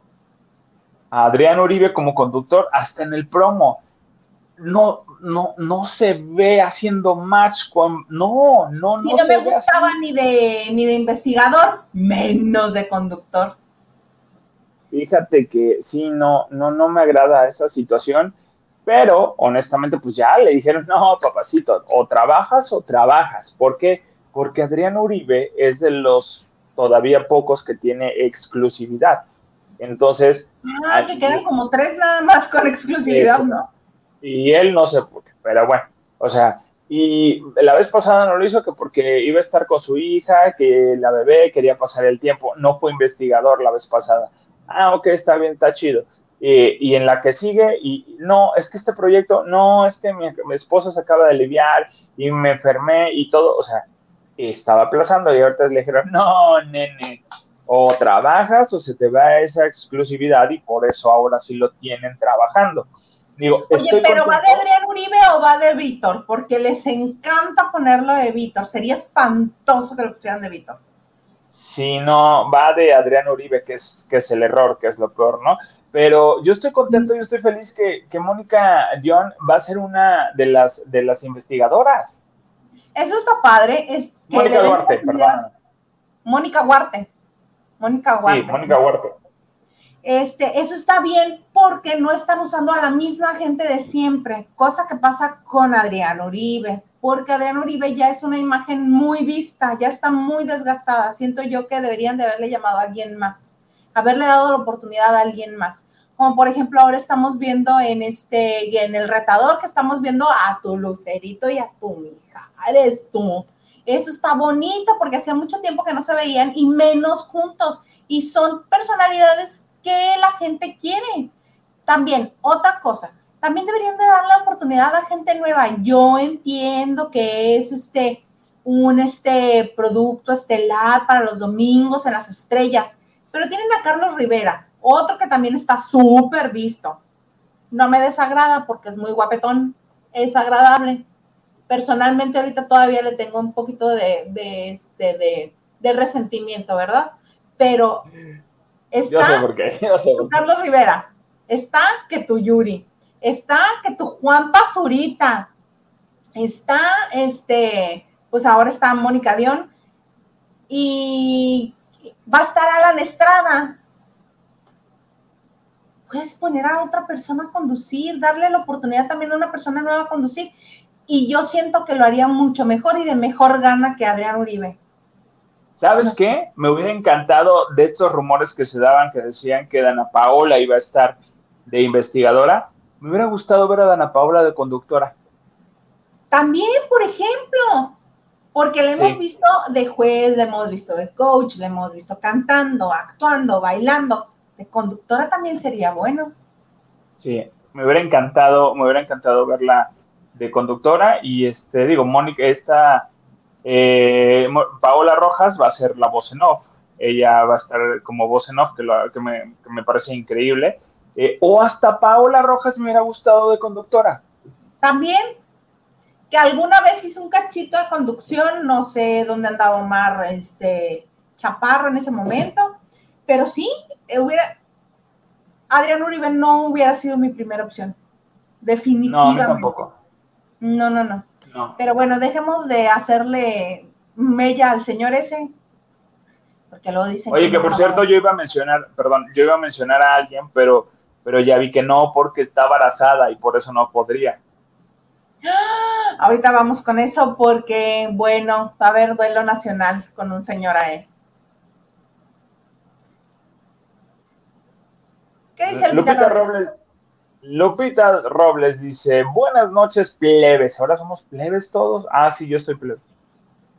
Adrián Uribe como conductor, hasta en el promo no, no, no se ve haciendo match con. No, no, no. Si no me gustaba ni de, ni de investigador, menos de conductor. Fíjate que sí, no, no, no me agrada esa situación, pero honestamente, pues ya le dijeron, no, papacito, o trabajas o trabajas. ¿Por qué? Porque Adrián Uribe es de los todavía pocos que tiene exclusividad. Entonces. Ah, que quedan como tres nada más con exclusividad, ¿no? Y él no sé por qué, pero bueno, o sea, y la vez pasada no lo hizo que porque iba a estar con su hija, que la bebé quería pasar el tiempo, no fue investigador la vez pasada. Ah, ok, está bien, está chido. y en la que sigue, y no, es que este proyecto, no, es que mi, mi esposa se acaba de aliviar y me enfermé y todo, o sea, estaba aplazando y ahorita le dijeron, no, nene, o trabajas o se te va esa exclusividad y por eso ahora sí lo tienen trabajando. Oye, pero ¿va de Adrián Uribe o va de Víctor? Porque les encanta ponerlo de Víctor. Sería espantoso que lo pusieran de Víctor. Si no, va de Adrián Uribe, que es, que es el error, que es lo peor, ¿no? Pero yo estoy contento, yo estoy feliz que, que Mónica John va a ser una de las, de las investigadoras. Eso está padre. Es Mónica Duarte, perdón. Mónica Huarte. Mónica Huarte. Sí, Mónica Huarte. Este, eso está bien porque no están usando a la misma gente de siempre, cosa que pasa con Adrián Uribe, porque Adrián Uribe ya es una imagen muy vista, ya está muy desgastada. Siento yo que deberían de haberle llamado a alguien más, haberle dado la oportunidad a alguien más. Como por ejemplo ahora estamos viendo en este, en el retador que estamos viendo a tu lucerito y a tu hija, eres tú. Eso está bonito porque hacía mucho tiempo que no se veían y menos juntos. Y son personalidades que la gente quiere. También, otra cosa, también deberían de dar la oportunidad a gente nueva. Yo entiendo que es este un este producto estelar para los domingos en las estrellas, pero tienen a Carlos Rivera, otro que también está súper visto. No me desagrada porque es muy guapetón, es agradable. Personalmente ahorita todavía le tengo un poquito de, de, este, de, de resentimiento, ¿verdad? Pero Está sé por qué. Carlos Rivera. Está que tu Yuri. Está que tu Juan Pazurita. Está este, pues ahora está Mónica Dion. Y va a estar Alan Estrada. Puedes poner a otra persona a conducir, darle la oportunidad también a una persona nueva a conducir. Y yo siento que lo haría mucho mejor y de mejor gana que Adrián Uribe. ¿Sabes qué? Me hubiera encantado de estos rumores que se daban que decían que Dana Paola iba a estar de investigadora. Me hubiera gustado ver a Dana Paola de conductora. También, por ejemplo, porque le hemos visto de juez, le hemos visto de coach, le hemos visto cantando, actuando, bailando. De conductora también sería bueno. Sí, me hubiera encantado, me hubiera encantado verla de conductora y este, digo, Mónica, esta eh, Paola Rojas va a ser la voz en off. ella va a estar como voz en off, que, que, me, parece increíble. Eh, o hasta Paola Rojas me hubiera gustado de conductora. También, que alguna vez hizo un cachito de conducción, no sé dónde andaba Omar este, Chaparro en ese momento, pero sí, eh, hubiera, Adrián Uribe no hubiera sido mi primera opción, definitivamente. No, tampoco. No, no, no, no. Pero bueno, dejemos de hacerle mella al señor ese, porque luego dicen... Oye, que, por cierto yo iba a mencionar, perdón, yo iba a mencionar a alguien, pero, pero ya vi que no, porque está embarazada y por eso no podría. Ahorita vamos con eso porque, bueno, va a haber duelo nacional con un señor a él. ¿Qué dice Lupita Robles? Lupita Robles dice, buenas noches, plebes. Ahora somos plebes todos. Ah, sí, yo soy plebe.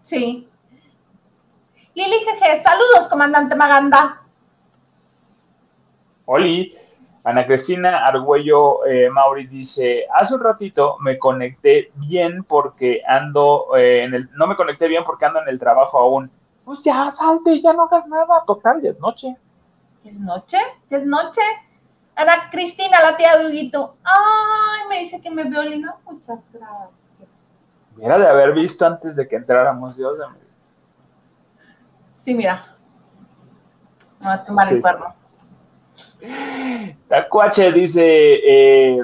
Sí. Lili Jeje, saludos, comandante Maganda. Oli. Ana Cristina Argüello eh, Mauri dice, hace un ratito me conecté bien porque ando eh, en el, no me conecté bien porque ando en el trabajo aún. Pues ya salte, ya no hagas nada, total, ya es noche. ¿Es noche? ¿Ya es noche? Ana Cristina, la tía de Huguito. Ay, me dice que me veo linda. Muchas gracias. Mira de haber visto antes de que entráramos, Dios de. Sí, mira. Me va a tomar el cuerno. Tacuache dice, eh,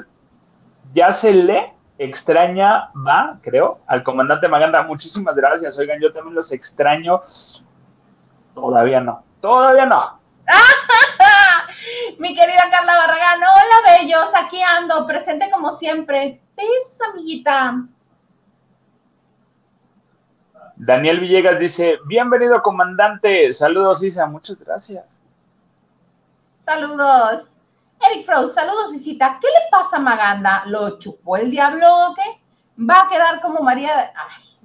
ya se le extraña, va, creo, al comandante Maganda. Muchísimas gracias. Oigan, yo también los extraño. Todavía no. Todavía no. Mi querida Carla Barragán, hola bellos, aquí ando, presente como siempre. Besos, amiguita. Daniel Villegas dice, bienvenido comandante, saludos Isa, muchas gracias. Saludos. Eric Frost, saludos Isita. ¿Qué le pasa a Maganda? ¿Lo chupó el diablo o qué? Va a quedar como María,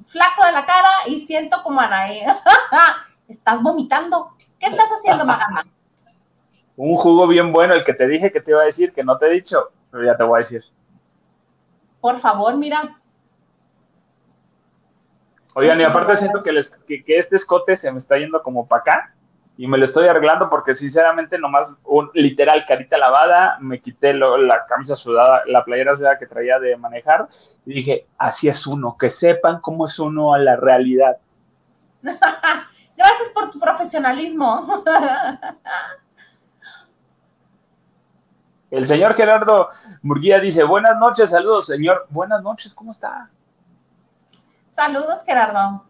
flaco de la cara y siento como Anae. Estás vomitando. ¿Qué estás haciendo, Maganda? Un jugo bien bueno, el que te dije que te iba a decir, que no te he dicho, pero ya te voy a decir. Por favor, mira, Oigan, y aparte siento que, este escote se me está yendo como para acá y me lo estoy arreglando porque sinceramente nomás un literal carita lavada, me quité la camisa sudada, la playera sudada que traía de manejar y dije, así es uno, que sepan cómo es uno a la realidad. Gracias por tu profesionalismo. El señor Gerardo Murguía dice, buenas noches, saludos, señor. Buenas noches, ¿cómo está? Saludos, Gerardo.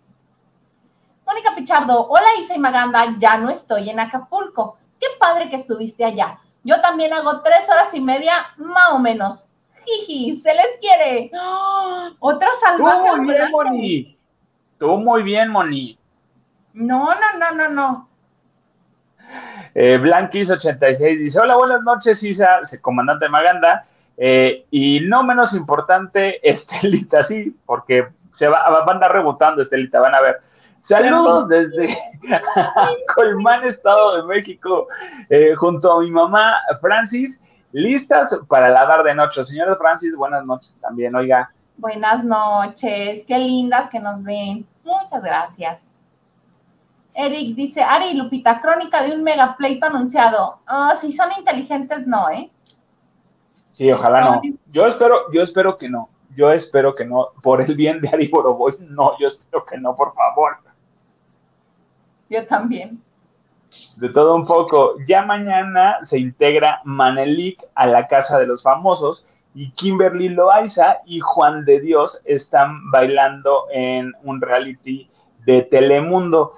Mónica Pichardo, hola Isa y Maganda, ya no estoy en Acapulco. Qué padre que estuviste allá. Yo también hago tres horas y media, más o menos. Jiji, se les quiere. Otra salvaje. Tú muy bien, Moni. Tú muy bien, Moni. No, no, no, no, no. Eh, Blanquis86 dice: Hola, buenas noches, Isa, comandante Maganda. Eh, y no menos importante, Estelita, sí, porque se va, va a andar rebotando, Estelita, van a ver. Saludos desde Colmán, Estado de México, eh, junto a mi mamá Francis, listas para lavar de noche. Señora Francis, buenas noches también, oiga. Buenas noches, qué lindas que nos ven. Muchas gracias. Eric dice, Ari Lupita, crónica de un mega pleito anunciado. Ah, si son inteligentes, no, ¿eh? Sí, ojalá no. Yo espero, yo espero que no. Yo espero que no. Por el bien de Ari Boroboy, no, yo espero que no, por favor. Yo también. De todo un poco. Ya mañana se integra Manelik a la Casa de los Famosos y Kimberly Loaiza y Juan de Dios están bailando en un reality de Telemundo.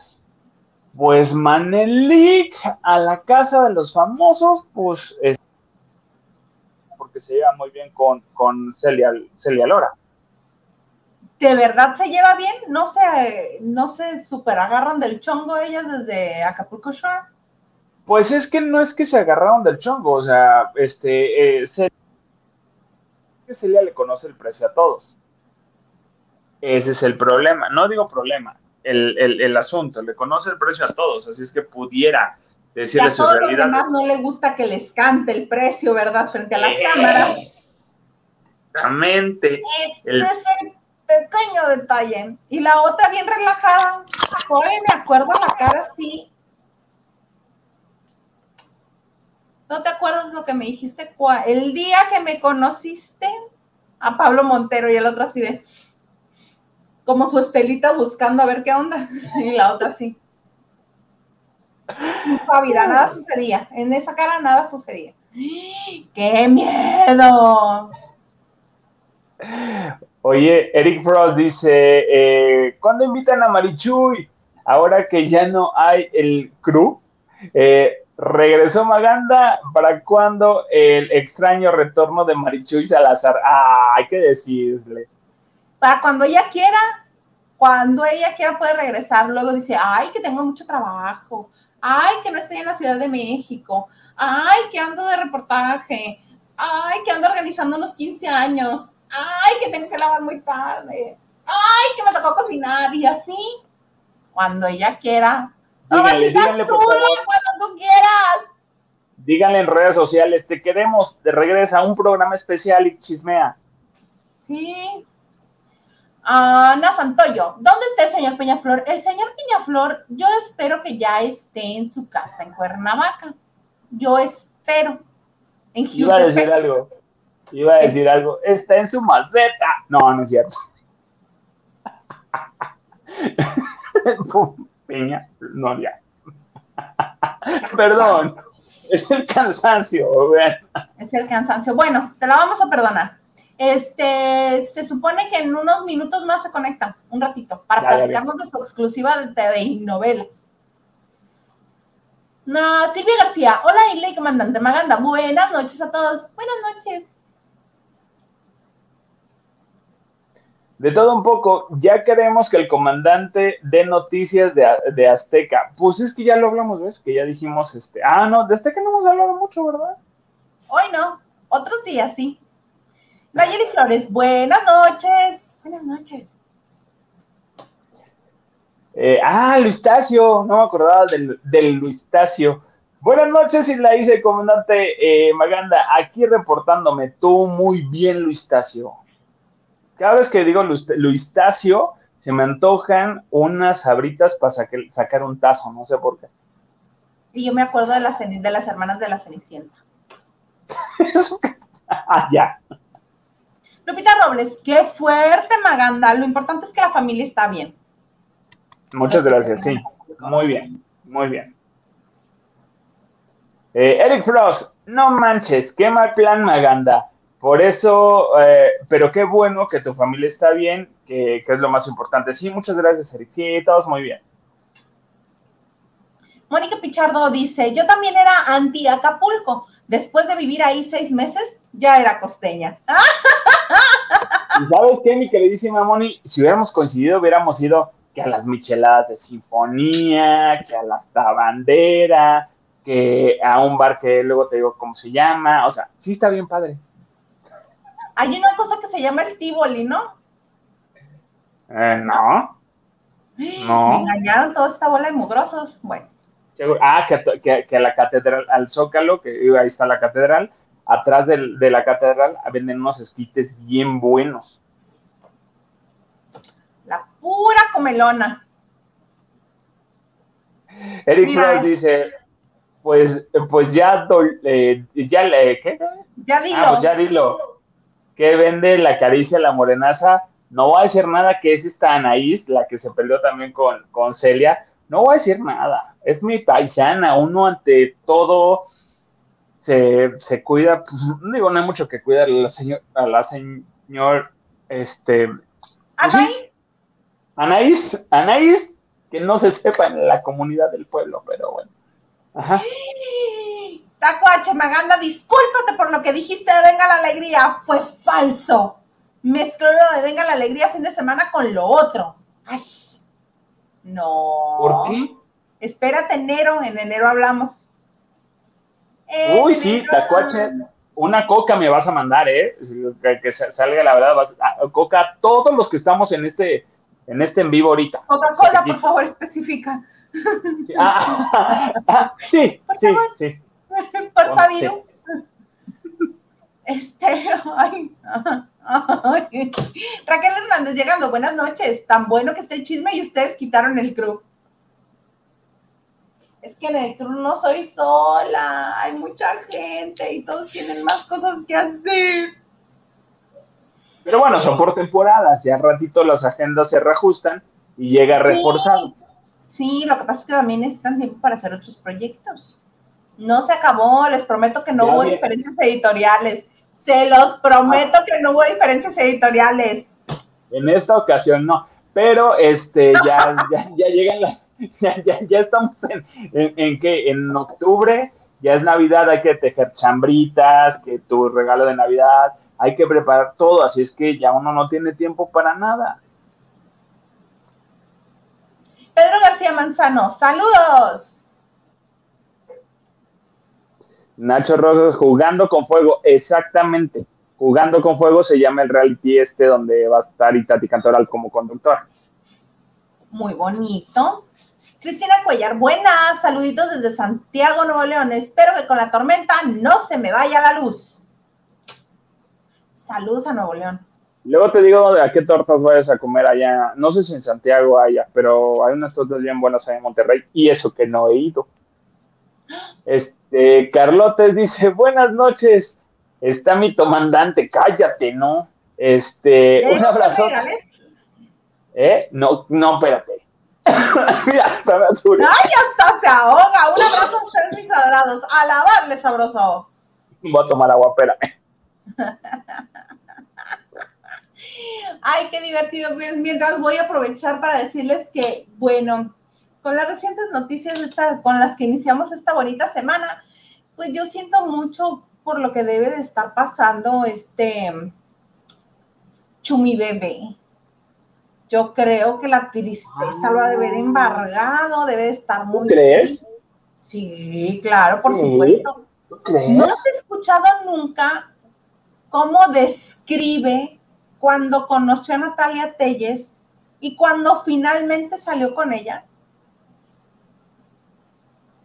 Pues Manelik a la Casa de los Famosos, pues porque se lleva muy bien con, con Celia, Celia Lora. ¿De verdad se lleva bien? ¿No se, no se super agarran del chongo ellas desde Acapulco Shore? Pues es que no es que se agarraron del chongo, o sea, este, eh, Celia le conoce el precio a todos. Ese es el problema. No digo problema, el, el, asunto, le conoce el precio a todos, así es que pudiera decirle su realidad. A los demás no le gusta que les cante el precio, ¿verdad? Frente a las cámaras. Exactamente. Este el... es el pequeño detalle. Y la otra bien relajada. Joder, me acuerdo la cara sí. ¿No te acuerdas lo que me dijiste? El día que me conociste a Pablo Montero y el otro así de como su estelita buscando a ver qué onda y la otra así. Pávida, nada sucedía. En esa cara nada sucedía. ¡Qué miedo! Oye, Eric Frost dice, eh, ¿cuándo invitan a Marichuy? Ahora que ya no hay el crew, eh, regresó Maganda, ¿para cuándo el extraño retorno de Marichuy Salazar? Ah, hay que decirle. Para cuando ella quiera, cuando ella quiera puede regresar. Luego dice, ay, que tengo mucho trabajo, ay, que no estoy en la Ciudad de México, ay, que ando de reportaje, ay, que ando organizando unos 15 años, ay, que tengo que lavar muy tarde, ay, que me tocó cocinar y así. Cuando ella quiera. Díganle, díganle, cuando tú quieras. Díganle en redes sociales, te queremos de regreso a un programa especial y chismea. Sí. Ana Santoyo, ¿dónde está el señor Peñaflor? El señor Peñaflor, yo espero que ya esté en su casa en Cuernavaca. Yo espero. En Iba a decir algo. Iba a decir algo. Está en su maceta. No, no es cierto. Peña, no, ya. Perdón. Es el cansancio. Es el cansancio. Bueno, te la vamos a perdonar. Este, se supone que en unos minutos más se conecta, un ratito, para platicarnos de su exclusiva de TV y novelas. No, Silvia García. Hola, Ile, comandante Maganda. Buenas noches a todos. Buenas noches. De todo un poco, ya queremos que el comandante dé noticias de, Azteca. Pues es que ya lo hablamos, ¿ves? Que ya dijimos, este, ah, no, de Azteca no hemos hablado mucho, ¿verdad? Hoy no, otros días sí. Nayeli Flores, buenas noches. Buenas noches. Eh, ah, Luistacio, no me acordaba del, del Luistacio. Buenas noches, y la hice, comandante eh, Maganda, aquí reportándome. Tú muy bien, Luistacio. Cada vez que digo Luistacio, se me antojan unas sabritas para sacar un tazo, no sé por qué. Y yo me acuerdo de las, de las hermanas de la Cenicienta. ah, ya. Lupita Robles, qué fuerte, Maganda. Lo importante es que la familia está bien. Muchas gracias, sí. Muy bien, muy bien. Eh, Eric Frost, no manches, qué mal plan, Maganda. Por eso, eh, pero qué bueno que tu familia está bien, que, es lo más importante. Sí, muchas gracias, Eric. Sí, todos muy bien. Mónica Pichardo dice, yo también era anti Acapulco. Después de vivir ahí seis meses, ya era costeña. ¿Y sabes qué, mi queridísima Moni? Si hubiéramos coincidido, hubiéramos ido que a las micheladas de sinfonía, que a la bandera, que a un bar que luego te digo cómo se llama. O sea, sí está bien padre. Hay una cosa que se llama el Tivoli, ¿no? Eh, no. No. Me engañaron toda esta bola de mugrosos. Bueno. Ah, que, que, a la catedral, al Zócalo, que ahí está la catedral, atrás de la catedral venden unos esquites bien buenos. La pura comelona. Eric Frost dice, pues, pues ya, eh, ya, ¿qué? Ya dilo. Ah, pues ya dilo. ¿Qué vende la caricia la morenaza? No voy a decir nada que es esta Anaís, la que se peleó también con, con Celia. No voy a decir nada. Es mi paisana. Uno ante todo se, se cuida. Pues, no digo, no hay mucho que cuidar a la señor, a la señor, este. Pues ¿Anaís? Anaís, Anaís, que no se sepa en la comunidad del pueblo, pero bueno. Ajá. Tacuache, Maganda, discúlpate por lo que dijiste de Venga la Alegría. Fue falso. Mezcló lo de Venga la Alegría fin de semana con lo otro. No. ¿Por qué? Espérate enero, en enero hablamos. Uy, sí, Tacuache una coca me vas a mandar, ¿eh? Que, salga la verdad, vas, coca todos los que estamos en este en este en vivo ahorita. Coca-Cola, por favor, especifica. Sí, ah, ah, sí, sí, sí. Por favor. Este, ay, Raquel Hernández llegando, buenas noches. Tan bueno que esté el chisme y ustedes quitaron el crew. es que en el club no soy sola, hay mucha gente y todos tienen más cosas que hacer. Pero bueno, son por temporadas, ya ratito las agendas se reajustan y llega reforzado. Sí, lo que pasa es que también necesitan tiempo para hacer otros proyectos. No se acabó, les prometo que no hubo diferencias editoriales. Se los prometo que no hubo diferencias editoriales. En esta ocasión no, pero este ya, ya, llegan las, ya, ya, estamos en, en, que en octubre ya es Navidad, hay que tejer chambritas, que tu regalo de Navidad, hay que preparar todo, así es que ya uno no tiene tiempo para nada. Pedro García Manzano, saludos. Nacho Rosas, jugando con fuego, exactamente. Jugando con fuego se llama el reality este donde va a estar Itati Cantoral como conductor. Muy bonito. Cristina Cuellar, buenas, saluditos desde Santiago, Nuevo León. Espero que con la tormenta no se me vaya la luz. Saludos a Nuevo León. Luego te digo a qué tortas vayas a comer allá. No sé si en Santiago haya, pero hay unas tortas bien buenas allá en Monterrey y eso que no he ido. Este, Carlotes dice, buenas noches. Está mi comandante, cállate, ¿no? Este, un abrazo. ¿Eh? No, no, espérate. Mira, ¡Ay, hasta se ahoga! Un abrazo a ustedes, mis adorados. A lavarle sabroso. Voy a tomar agua, espérame. Ay, qué divertido. Mientras voy a aprovechar para decirles que, bueno, con las recientes noticias esta, con las que iniciamos esta bonita semana, pues yo siento mucho por lo que debe de estar pasando este Chumi Bebé. Yo creo que la tristeza lo ha de haber embargado, debe de estar muy... crees? Sí, claro, por supuesto. No has escuchado nunca cómo describe cuando conoció a Natalia Telles y cuando finalmente salió con ella?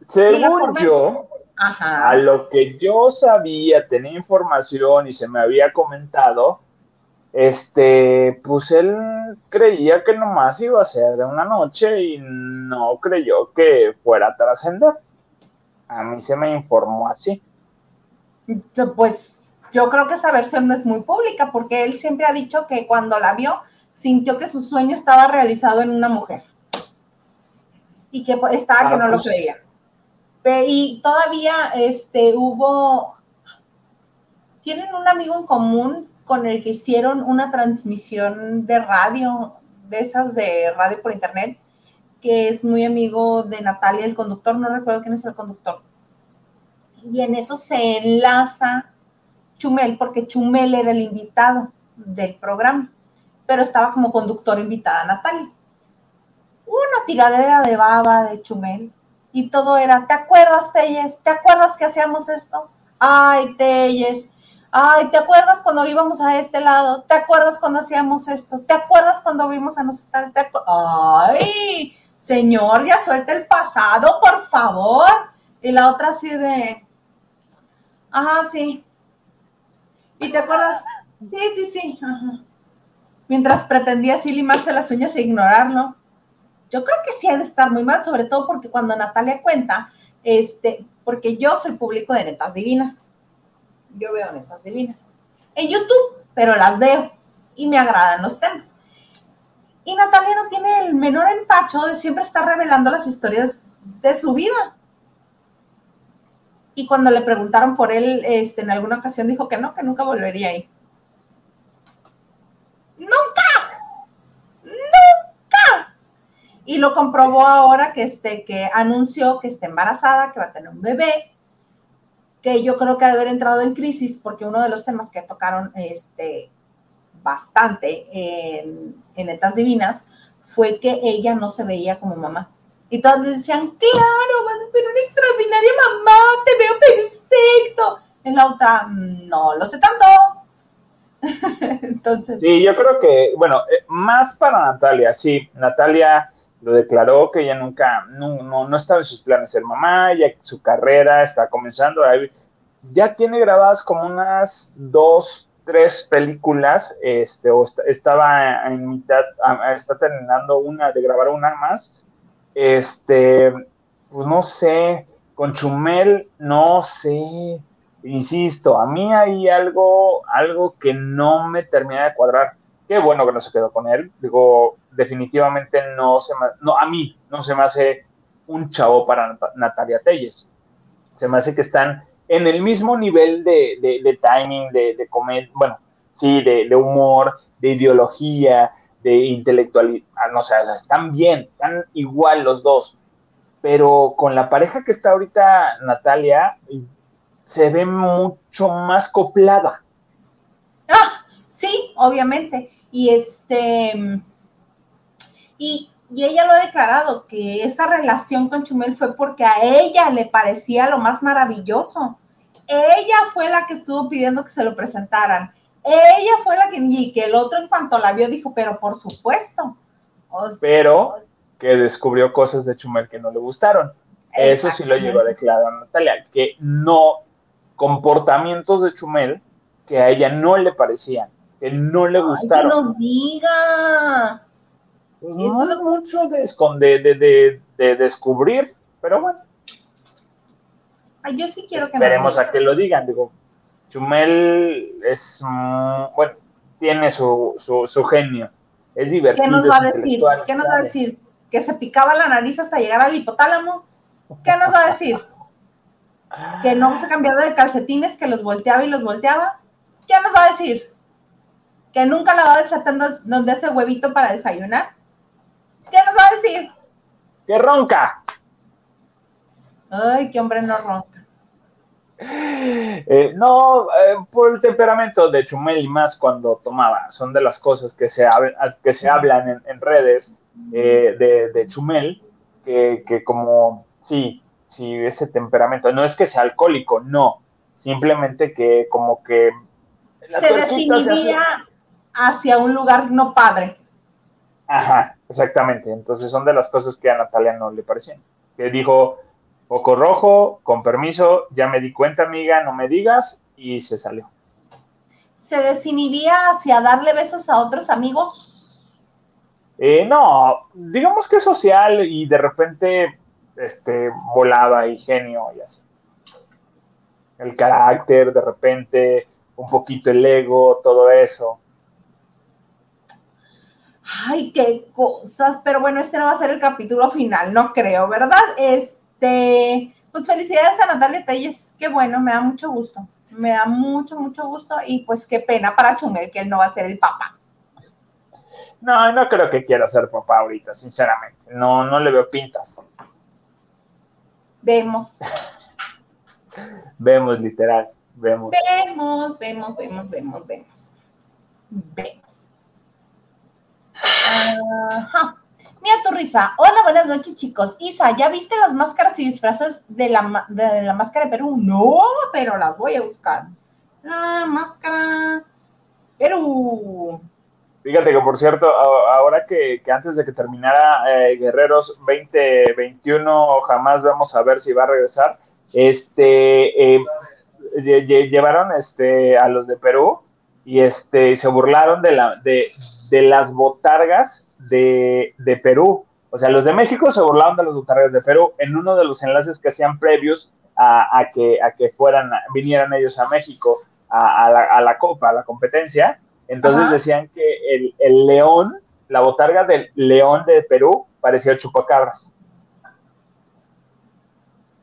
Según yo, a lo que yo sabía, tenía información y se me había comentado, este, pues él creía que nomás iba a ser de una noche y no creyó que fuera a trascender. A mí se me informó así. Pues yo creo que esa versión no es muy pública porque él siempre ha dicho que cuando la vio sintió que su sueño estaba realizado en una mujer y que estaba que no lo pues. creía. Y todavía este, hubo, tienen un amigo en común con el que hicieron una transmisión de radio, de esas de radio por internet, que es muy amigo de Natalia, el conductor, no recuerdo quién es el conductor. Y en eso se enlaza Chumel, porque Chumel era el invitado del programa, pero estaba como conductor invitada Natalia. Una tiradera de baba de Chumel y todo era, ¿te acuerdas, Telles? ¿Te acuerdas que hacíamos esto? Ay, Telles. Ay, ¿te acuerdas cuando íbamos a este lado? ¿Te acuerdas cuando hacíamos esto? ¿Te acuerdas cuando vimos a nosotros? Ay, señor, ya suelta el pasado, por favor. Y la otra así de, ajá, sí, ¿Y te acuerdas? Sí, sí, sí. Mientras pretendía así limarse las uñas e ignorarlo. Yo creo que sí ha de estar muy mal, sobre todo porque cuando Natalia cuenta, este, porque yo soy público de netas divinas. Yo veo netas divinas. En YouTube, pero las veo y me agradan los temas. Y Natalia no tiene el menor empacho de siempre estar revelando las historias de su vida. Y cuando le preguntaron por él, este, en alguna ocasión dijo que no, que nunca volvería ahí. ¡Nunca! ¡Nunca! Y lo comprobó ahora que, este, que anunció que está embarazada, que va a tener un bebé, que yo creo que ha de haber entrado en crisis porque uno de los temas que tocaron este, bastante en, en Netas Divinas fue que ella no se veía como mamá. Y todos decían, claro, vas a ser una extraordinaria mamá, te veo perfecto. En la otra, no lo sé tanto. Entonces. Sí, yo creo que, bueno, eh, más para Natalia, sí. Natalia lo declaró que ella nunca, no, no, no estaba en sus planes ser mamá, ya su carrera está comenzando. Ya tiene grabadas como unas dos, tres películas, este, o estaba en mitad, está terminando una de grabar una más este, pues no sé, con Chumel, no sé, insisto, a mí hay algo, algo que no me termina de cuadrar. Qué bueno que no se quedó con él. Digo, definitivamente no se me, no, a mí no se me hace un chavo para Natalia Telles. Se me hace que están en el mismo nivel de, de, timing, de, de comer, bueno, sí, de, humor, de ideología, de intelectualidad, ah, no sé, están bien, están igual los dos, pero con la pareja que está ahorita Natalia, se ve mucho más coplada. Ah, sí, obviamente. Y este, y, y, ella lo ha declarado, que esa relación con Chumel fue porque a ella le parecía lo más maravilloso. Ella fue la que estuvo pidiendo que se lo presentaran. Ella fue la que, y que el otro en cuanto la vio dijo, pero por supuesto. pero que descubrió cosas de Chumel que no le gustaron. Eso sí lo llegó a declarar Natalia, que no, comportamientos de Chumel que a ella no le parecían, que no le gustaron. que nos diga. Eso es mucho de, de, de, descubrir, pero bueno. Ay, yo sí quiero que Esperemos a que lo digan, digo, Chumel es, mm, bueno, tiene su, su, genio, es divertido. ¿Qué nos va a decir? ¿Qué nos va a decir? ¿Que se picaba la nariz hasta llegar al hipotálamo? ¿Qué nos va a decir? ¿Que no se cambiaba de calcetines, que los volteaba y los volteaba? ¿Qué nos va a decir? ¿Que nunca lavaba el sartén donde hace huevito para desayunar? ¿Qué nos va a decir? Que ronca. Ay, qué hombre no ronca. Eh, no, eh, por el temperamento de Chumel y más cuando tomaba, son de las cosas que se, que se hablan en, redes eh, de, Chumel, que, como, sí, sí, ese temperamento, no es que sea alcohólico, no, simplemente que como que... Se desinhibía hacia un lugar no padre. Ajá, exactamente, entonces son de las cosas que a Natalia no le parecían, que dijo poco rojo, con permiso, ya me di cuenta, amiga, no me digas, y se salió. ¿Se desinhibía hacia darle besos a otros amigos? Eh, no, digamos que social y de repente este, volaba y genio y así. El carácter, de repente, un poquito el ego, todo eso. Ay, qué cosas, pero bueno, este no va a ser el capítulo final, no creo, ¿verdad? Es este, pues felicidades a Natalia Telles, qué bueno, me da mucho gusto, me da mucho, mucho gusto y pues qué pena para Chumel que él no va a ser el papá. No, no creo que quiera ser papá ahorita, sinceramente, no, no le veo pintas. Vemos. vemos, literal, vemos. Vemos, vemos, vemos, vemos, vemos. Vemos. Ajá. Mira tu risa. Hola, buenas noches, chicos. Isa, ¿ya viste las máscaras y disfraces de la, de la máscara de Perú? No, pero las voy a buscar. La máscara Perú. Fíjate que, por cierto, ahora que, antes de que terminara eh, Guerreros 2021, jamás vamos a ver si va a regresar, este, eh, llevaron este, a los de Perú y este, se burlaron de, la, de, de las botargas de, Perú. O sea, los de México se burlaban de los botargas de Perú en uno de los enlaces que hacían previos a, que, a que fueran, vinieran ellos a México a, la, Copa, a la competencia. Entonces decían que el, el, león, la botarga del león de Perú parecía chupacabras.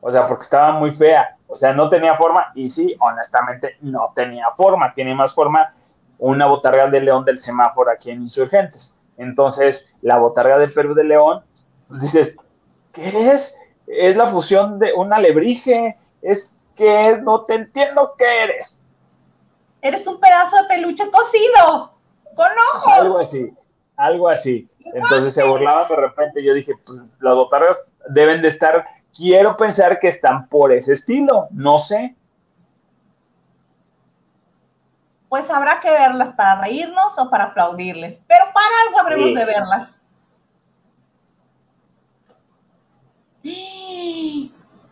O sea, porque estaba muy fea. O sea, no tenía forma. Y sí, honestamente, no tenía forma. Tiene más forma una botarga de león del semáforo aquí en Insurgentes. Entonces, la botarga de Perú de León, pues dices, ¿qué es? Es la fusión de un alebrije, es que no te entiendo qué eres. Eres un pedazo de peluche cocido, con ojos. Algo así, algo así. Entonces se burlaba de repente, yo dije, pues las botargas deben de estar, quiero pensar que están por ese estilo, no sé. Pues habrá que verlas para reírnos o para aplaudirles, pero para algo habremos de verlas.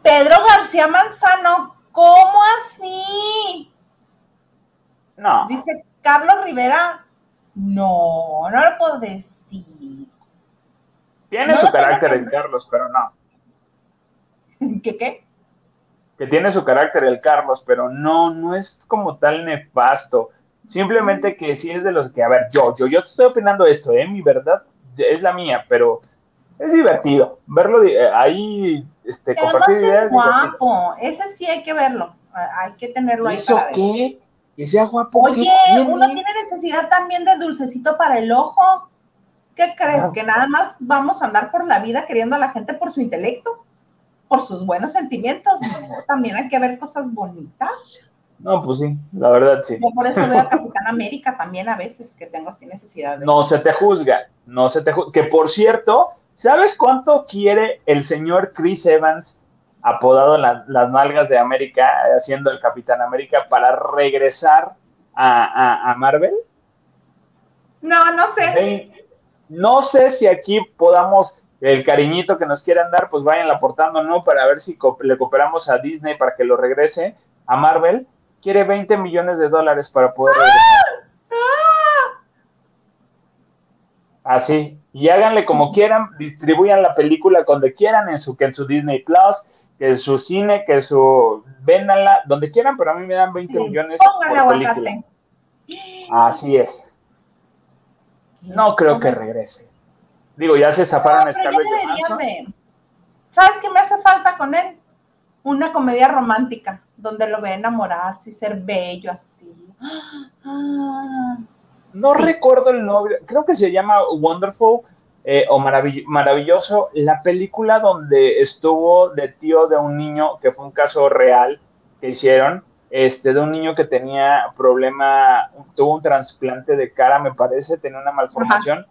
Pedro García Manzano, ¿cómo así? No. Dice Carlos Rivera, no, no lo puedo decir. Tiene su carácter en Carlos, pero no. ¿Qué qué? Que tiene su carácter el Carlos, pero no, no es como tal nefasto. Simplemente que sí es de los que, a ver, yo, yo, yo estoy opinando esto, ¿eh? Mi verdad es la mía, pero es divertido verlo eh, ahí, este, compartir Es guapo, ese sí hay que verlo, hay que tenerlo ahí ¿Eso qué? Que sea guapo. Oye, uno tiene necesidad también de dulcecito para el ojo. ¿Qué crees? ¿Que nada más vamos a andar por la vida queriendo a la gente por su intelecto? ¿Por sus buenos sentimientos? No, también hay que ver cosas bonitas. No, pues sí, la verdad sí. Yo por eso veo a Capitán América también a veces que tengo así necesidad de... No se te juzga, no se te juzga. Que por cierto, ¿sabes cuánto quiere el señor Chris Evans, apodado las nalgas de América, haciendo el Capitán América, para regresar a, Marvel? No, no sé. No sé si aquí podamos el cariñito que nos quieran dar, pues vayan aportando, ¿no? Para ver si le cooperamos a Disney para que lo regrese a Marvel quiere 20 millones de dólares para poder regresar. Así. Y háganle como quieran, distribuyan la película donde quieran, en su, que en su Disney Plus, que en su cine, que en su. Véndanla donde quieran, pero a mí me dan 20 millones por película. Así es. No creo que regrese. Digo, ya se zafaron no, Scarlett ¿Sabes qué me hace falta con él? Una comedia romántica donde lo ve enamorarse y ser bello así. No recuerdo el nombre, creo que se llama Wonderful eh, o Maravilloso, la película donde estuvo de tío de un niño, que fue un caso real que hicieron, este, de un niño que tenía problema, tuvo un trasplante de cara, me parece, tenía una malformación.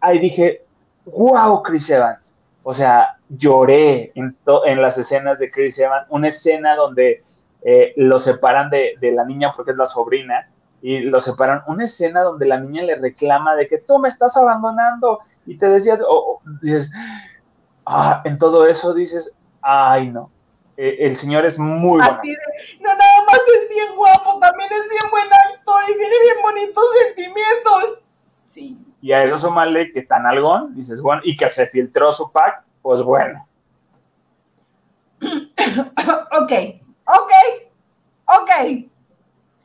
Ahí dije, wow, Chris Evans. O sea, lloré en, en las escenas de Chris Evans, una escena donde eh, lo separan de, la niña porque es la sobrina y lo separan. Una escena donde la niña le reclama de que tú me estás abandonando y te decías, o dices, ah, en todo eso dices, ay no, eh, el señor es muy bueno. Así de, no nada más es bien guapo, también es bien buen actor y tiene bien bonitos sentimientos. Sí. Y a eso sumarle que tan algón, dices, bueno, y que se filtró su pack, pues bueno. ok, ok, ok.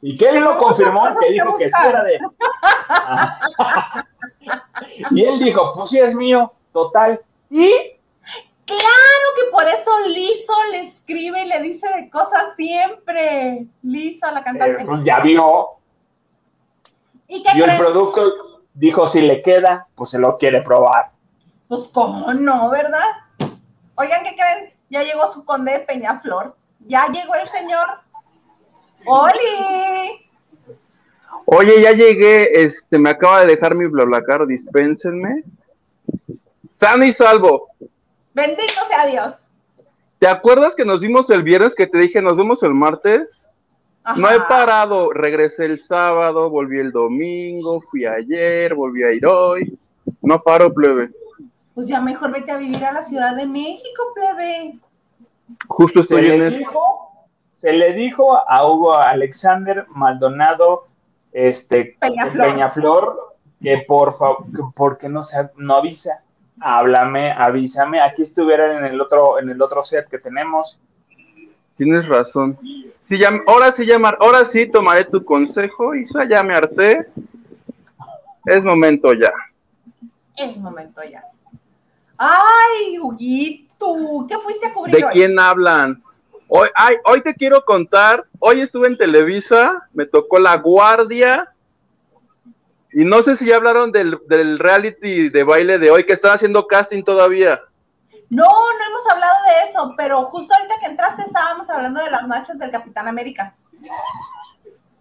Y que él lo confirmó, que dijo que sí era de... y él dijo, pues sí es mío, total. Y... Claro que por eso Lizo le escribe y le dice de cosas siempre. Lizo, la cantante. Pues ya vio. ¿Y, qué y el producto dijo, si le queda, pues se lo quiere probar. Pues cómo no, ¿verdad? Oigan, ¿qué creen? Ya llegó su conde de Peñaflor. Ya llegó el señor. ¡Oli! Oye, ya llegué, este, me acaba de dejar mi BlaBlaCar, dispénsenme. Sano y salvo. Bendito sea Dios. ¿Te acuerdas que nos vimos el viernes que te dije nos vemos el martes? No he parado, regresé el sábado, volví el domingo, fui ayer, volví a ir hoy. No paro, plebe. Pues ya mejor vete a vivir a la Ciudad de México, plebe. Justo estoy en eso. se le dijo a Hugo Alexander Maldonado este, Peñaflor, que por favor, porque no, se, no avisa, háblame, avísame, aquí estuvieran en el otro, en el otro set que tenemos. Tienes razón. Sí, ya, ahora sí llamar, ahora sí tomaré tu consejo, Isa, ya me harté. Es momento ya. Es momento ya. Ay, Huguito, ¿qué fuiste a cubrir ¿De quién hablan? Hoy, hoy te quiero contar, hoy estuve en Televisa, me tocó La Guardia, y no sé si ya hablaron del, reality de baile de hoy, que están haciendo casting todavía. No, no hemos hablado de eso, pero justo ahorita que entraste estábamos hablando de las nachas del Capitán América.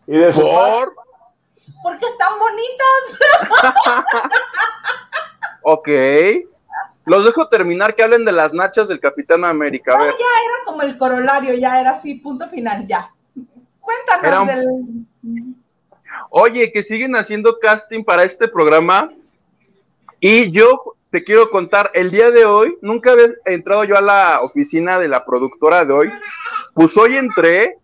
¿Y de su ¿Por? Porque están bonitas. ok. Los dejo terminar que hablen de las nachas del Capitán América. No, ya era como el corolario, ya era así, punto final, ya. Cuéntanos del. Oye, que siguen haciendo casting para este programa. Y yo te quiero contar, el día de hoy, nunca había entrado yo a la oficina de la productora de hoy. Pues hoy entré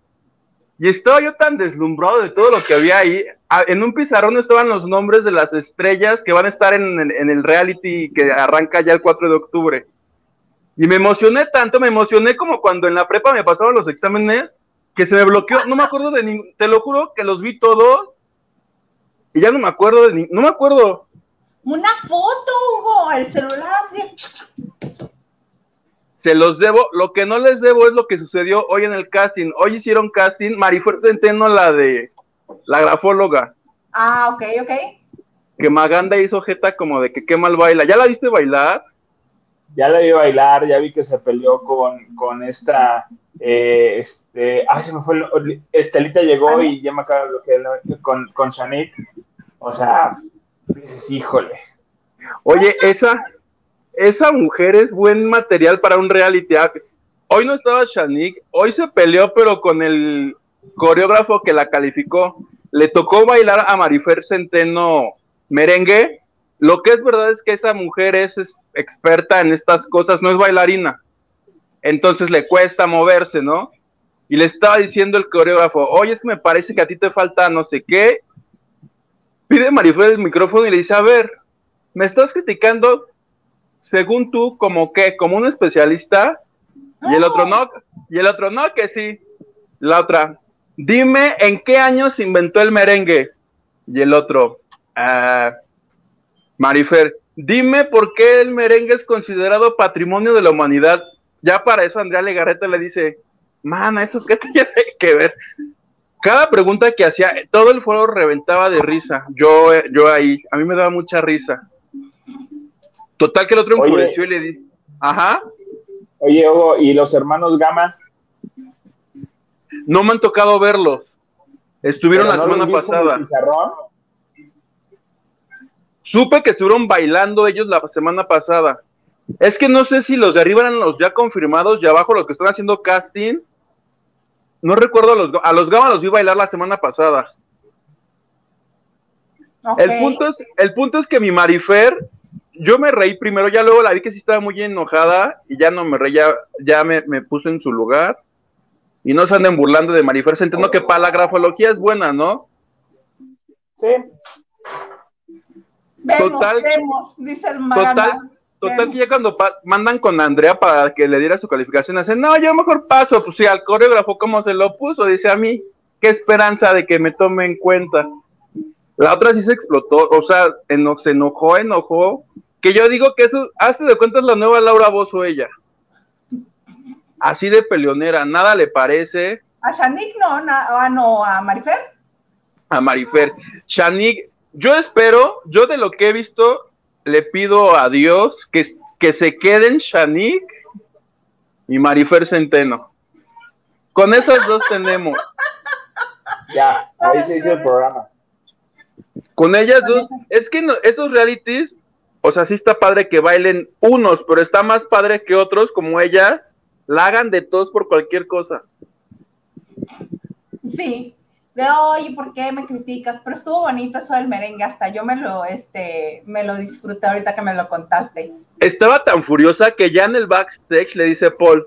y estaba yo tan deslumbrado de todo lo que había ahí. Ah, en un pizarrón estaban los nombres de las estrellas que van a estar en, el reality que arranca ya el 4 de octubre. Y me emocioné tanto, me emocioné como cuando en la prepa me pasaban los exámenes, que se me bloqueó, no me acuerdo de ni, te lo juro que los vi todos y ya no me acuerdo de ni, no me acuerdo. Una foto, Hugo, el celular así. Se los debo, lo que no les debo es lo que sucedió hoy en el casting. Hoy hicieron casting, Marifer Centeno, la de la grafóloga. Ah, ok, ok. Que Maganda hizo jeta como de que qué mal baila. ¿Ya la viste bailar? ya la vi bailar, ya vi que se peleó con, con esta, eh, este, ah, se me fue, Estelita llegó y ya me acabo de con, con Shanik, o sea, dices, híjole. Oye, esa, esa mujer es buen material para un reality. Hoy no estaba Shanik, hoy se peleó, pero con el coreógrafo que la calificó. Le tocó bailar a Marifer Centeno merengue. Lo que es verdad es que esa mujer es experta en estas cosas, no es bailarina. Entonces le cuesta moverse, ¿no? Y le estaba diciendo el coreógrafo, oye, es que me parece que a ti te falta no sé qué. Pide Marifel el micrófono y le dice, a ver, me estás criticando según tú como qué, como un especialista. Y el otro no, y el otro no, que sí. La otra, dime en qué año se inventó el merengue. Y el otro, ah, Marifer, Dime por qué el merengue es considerado patrimonio de la humanidad. Ya para eso Andrea Legarreta le dice, mana, ¿eso qué tiene que ver? Cada pregunta que hacía, todo el foro reventaba de risa. Yo, yo ahí, a mí me daba mucha risa. Total que el otro enfureció y le di, ajá. Oye, Hugo, ¿y los hermanos Gama? No me han tocado verlos. Estuvieron la semana pasada. Supe que estuvieron bailando ellos la semana pasada. Es que no sé si los de arriba eran los ya confirmados y abajo los que están haciendo casting. No recuerdo a los, a los Gama los vi bailar la semana pasada. El, punto es, el punto es que mi Marifer, yo me reí primero, ya luego la vi que sí estaba muy enojada y ya no me reí, ya, me, me puse en su lugar. Y no se anden burlando de Marifer, entiendo que para la grafología es buena, ¿no? Sí, total, dice el Total, total que ya cuando mandan con Andrea para que le diera su calificación, hacen, no, yo mejor paso, pues sí, al coreógrafo cómo se lo puso, dice a mí, qué esperanza de que me tome en cuenta. La otra sí se explotó, o sea, se enojó, enojó, que yo digo que eso, hace de cuenta es la nueva Laura Bozo ella. Así de peleonera, nada le parece. A Shanik no, ah, no, a Marifer. A Marifer. Shanik, yo espero, yo de lo que he visto, le pido a Dios que, que se queden Shanik y Marifer Centeno. Con esas dos tenemos. Ya, ahí se hizo el programa. Con ellas dos, es que esos realities, o sea, sí está padre que bailen unos, pero está más padre que otros, como ellas, la hagan de todos por cualquier cosa. Sí, de oye, ¿por qué me criticas? Pero estuvo bonito eso del merengue, hasta yo me lo, este, me lo disfruté ahorita que me lo contaste. Estaba tan furiosa que ya en el backstage le dice Paul,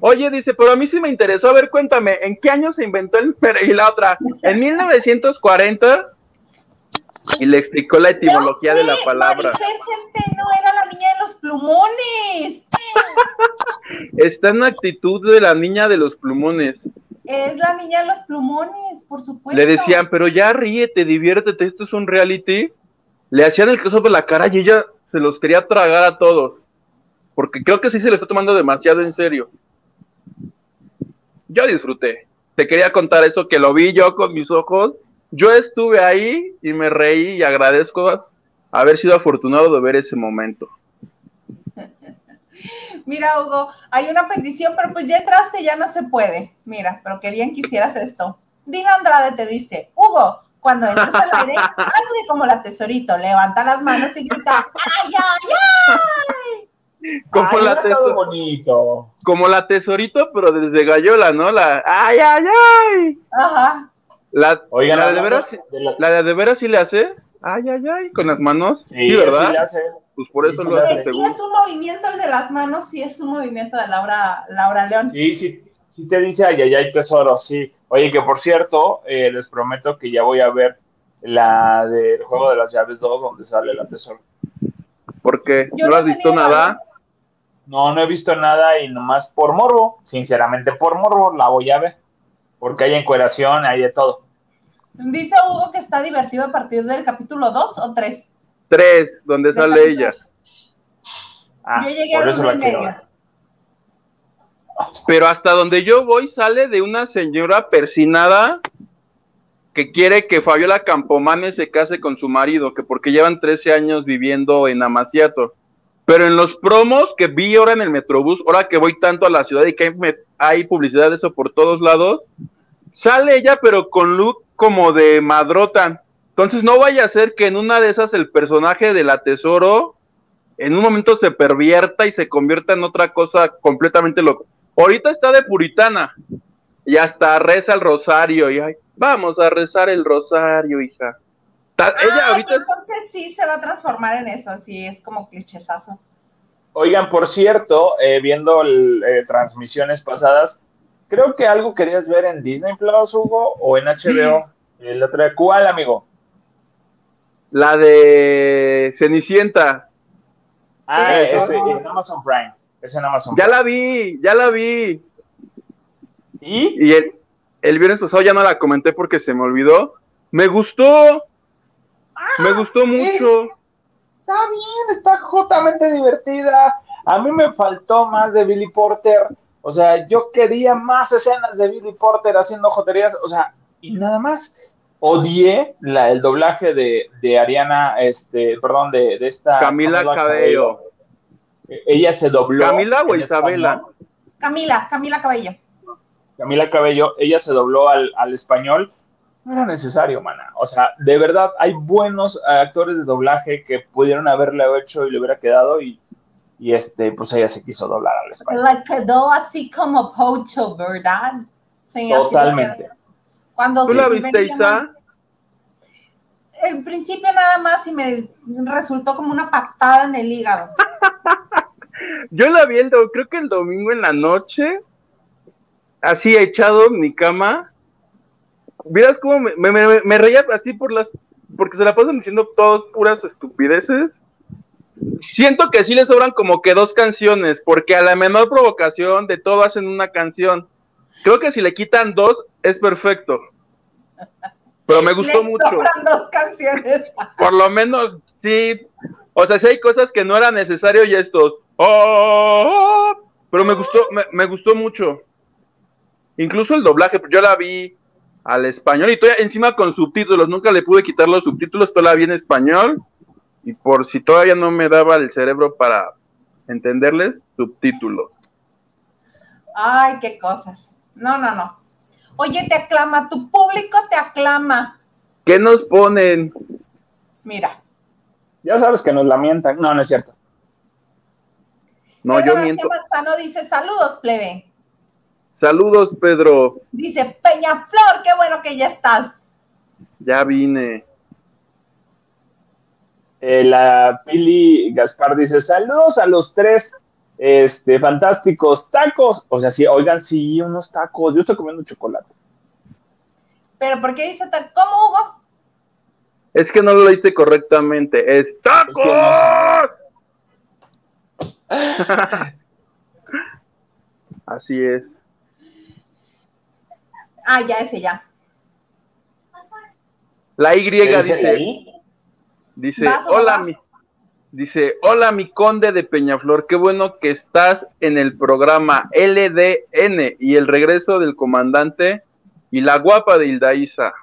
oye, dice, pero a mí sí me interesó, a ver, cuéntame, ¿en qué año se inventó el merengue? Y la otra, en 1940, y le explicó la etimología de la palabra. no era la niña de los plumones. Está en la actitud de la niña de los plumones. Es la niña de los plumones, por supuesto. Le decían, pero ya ríete, diviértete, esto es un reality. Le hacían el caso de la cara y ella se los quería tragar a todos. Porque creo que sí se le está tomando demasiado en serio. Yo disfruté. Te quería contar eso, que lo vi yo con mis ojos. Yo estuve ahí y me reí y agradezco haber sido afortunado de ver ese momento. Mira, Hugo, hay una petición, pero pues ya entraste, ya no se puede. Mira, pero querían que hicieras esto. Dina Andrade te dice, Hugo, cuando entres al aire, hazle como la tesorito, levanta las manos y grita, ¡ay, ay, ay! Como la tesorito. Como la tesorito, pero desde Gallola, ¿no? La ¡ay, ay, ay! Ajá. La, la, de, veras, la de, de veras sí le hace, ¡ay, ay, ay! Con las manos. Sí, ¿verdad? Sí le hace. Pues por eso lo hace. Sí, es un movimiento el de las manos, sí es un movimiento de Laura, Laura León. Sí, sí, sí te dice, ay, ay, ay, tesoro, sí. Oye, que por cierto, eh, les prometo que ya voy a ver la del juego de las llaves 2 donde sale la tesoro. ¿Por qué? ¿No has visto nada? No, no he visto nada y nomás por morbo, sinceramente por morbo, la voy a ver. Porque hay encueración, hay de todo. Dice Hugo que está divertido a partir del capítulo 2 o 3. 3, donde sale ella. Ah, yo llegué a la. Pero hasta donde yo voy sale de una señora persinada que quiere que Fabiola Campomane se case con su marido, que porque llevan 13 años viviendo en Amaciato. Pero en los promos que vi ahora en el Metrobús, ahora que voy tanto a la ciudad y que hay, hay publicidad de eso por todos lados, sale ella pero con look como de madrota. Entonces no vaya a ser que en una de esas el personaje de la tesoro en un momento se pervierta y se convierta en otra cosa completamente loca. Ahorita está de puritana y hasta reza el rosario y ay, vamos a rezar el rosario, hija. ella ahorita entonces sí se va a transformar en eso, sí, es como clichesazo. Oigan, por cierto, eh, viendo eh, transmisiones pasadas, creo que algo querías ver en Disney Plus, Hugo, o en HBO. El otro de ¿cuál, amigo? La de Cenicienta. Ah, ese, en Amazon Prime. Es en Amazon Ya la vi, ya la vi. ¿Y? Y el, el viernes pasado ya no la comenté porque se me olvidó. Me gustó. me ah, gustó mucho. Está bien, está justamente divertida. A mí me faltó más de Billy Porter. O sea, yo quería más escenas de Billy Porter haciendo joterías. O sea, y nada más. Odié la, el doblaje de, de Ariana, este, perdón, de, de esta. Camila Cabello. Ella se dobló. ¿Camila o Isabela? Camila, Camila Cabello. Camila Cabello, ella se dobló al, español. No era necesario, mana. O sea, de verdad, hay buenos actores de doblaje que pudieron haberle hecho y le hubiera quedado y, y este, pues ella se quiso doblar al español. Le quedó así como Pocho, ¿verdad? Totalmente. Cuando ¿Tú la viste, Isa? En principio nada más y me resultó como una patada en el hígado. Yo la vi, el, creo que el domingo en la noche, así echado en mi cama. Miras cómo me, reía así por las. Porque se la pasan diciendo todas puras estupideces. Siento que sí le sobran como que dos canciones, porque a la menor provocación de todo hacen una canción. Creo que si le quitan dos, es perfecto. Pero me gustó mucho. dos canciones. Por lo menos, sí. O sea, si hay cosas que no era necesario y estos. Oh, pero me gustó, me, gustó mucho. Incluso el doblaje, yo la vi al español y todavía encima con subtítulos. Nunca le pude quitar los subtítulos, toda la vi en español. Y por si todavía no me daba el cerebro para entenderles, subtítulos. Ay, qué cosas. No, no, no. Oye, te aclama, tu público te aclama. ¿Qué nos ponen? Mira. Ya sabes que nos lamentan. No, no es cierto. No, yo miento. Manzano dice saludos, plebe. Saludos, Pedro. Dice Peñaflor, qué bueno que ya estás. Ya vine. Eh, la Pili Gaspar dice saludos a los tres este, fantásticos tacos. O sea, sí, oigan, sí, unos tacos. Yo estoy comiendo chocolate. ¿Pero por qué dice tacos? ¿Cómo, Hugo? Es que no lo leíste correctamente. ¡Es tacos! Así es. Ah, ya, ese ya. La Y dice, dice, hola, mi, Dice, hola mi conde de Peñaflor, qué bueno que estás en el programa LDN y el regreso del comandante y la guapa de Hildaísa.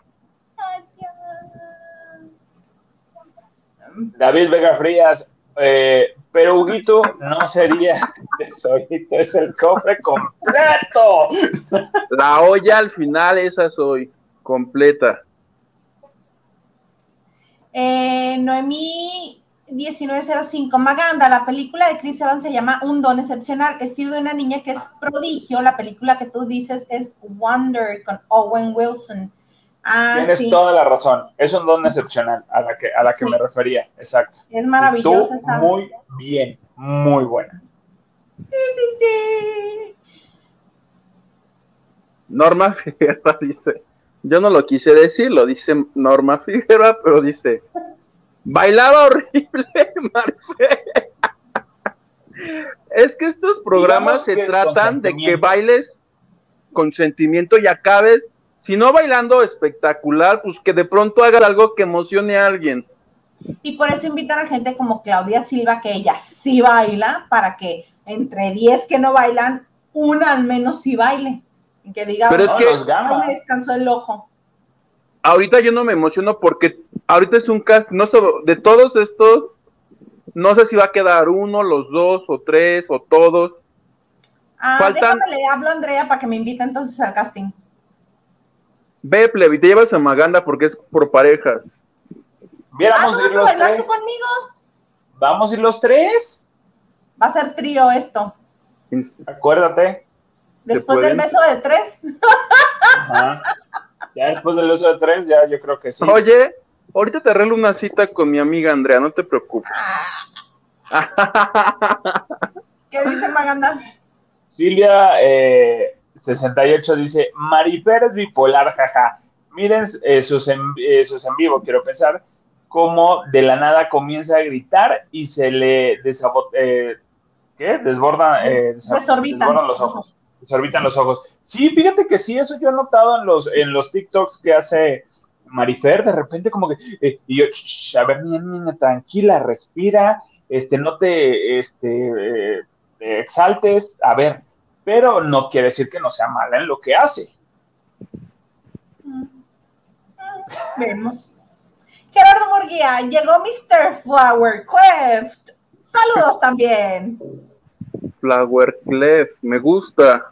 David Vega Frías, eh, pero Huguito no sería tesorito, es el cofre completo. La olla al final, esa soy, completa. Eh, Noemí 1905. Maganda, la película de Chris Evans se llama Un don excepcional. Estilo de una niña que es prodigio. La película que tú dices es Wonder con Owen Wilson. Ah, Tienes toda la razón. Es un don excepcional a la que, a la que me refería. Exacto. Es maravillosa esa. Muy bien, muy buena. Sí, sí, sí. Norma Figueroa dice, yo no lo quise decir, lo dice Norma Figueroa, pero dice, Bailaba horrible, Marfe. Es que estos programas se tratan de que bailes con sentimiento y acabes, si no bailando espectacular, pues que de pronto hagas algo que emocione a alguien. Y por eso invitan a gente como Claudia Silva, que ella sí baila, para que entre 10 que no bailan, una al menos sí baile. Y que diga, Pero es No, que- los "Ay, gama. me descansó el ojo. Ahorita yo no me emociono porque ahorita es un cast, no sé, de todos estos, no sé si va a quedar uno, los dos, o tres, o todos. Ah, Faltan- déjame, le hablo a Andrea para que me invite entonces al casting. Ve, Plebi, te llevas a Maganda porque es por parejas. Ah, Viéramos ¿no ir los tres. tú conmigo? Vamos a ir los tres. Va a ser trío esto. Acuérdate. Después del beso de tres. Ajá. Ya después del uso de tres, ya yo creo que sí. Oye, ahorita te arreglo una cita con mi amiga Andrea, no te preocupes. ¿Qué dice Maganda? Silvia eh, 68 dice, Marifer es bipolar, jaja. Miren eh, sus, en, eh, sus en vivo, quiero pensar, cómo de la nada comienza a gritar y se le desabo- eh, ¿qué? Desborda, eh, Desorbitan. desbordan los ojos. Desorbitan los ojos. Sí, fíjate que sí, eso yo he notado en los, en los TikToks que hace Marifer, de repente como que, eh, y yo, "Ch, ch, a ver, niña, niña, tranquila, respira, este, no te, este, eh, exaltes, a ver, pero no quiere decir que no sea mala en lo que hace. Vemos. Gerardo Murguía, llegó Mr. Flower Cleft. Saludos también. Flower Clef, me gusta.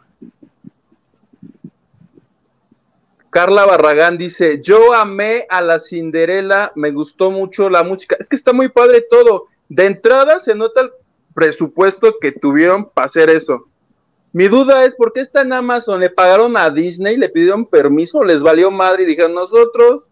Carla Barragán dice, yo amé a la Cinderela, me gustó mucho la música. Es que está muy padre todo. De entrada se nota el presupuesto que tuvieron para hacer eso. Mi duda es, ¿por qué está en Amazon? ¿Le pagaron a Disney? ¿Le pidieron permiso? ¿Les valió madre y dijeron nosotros?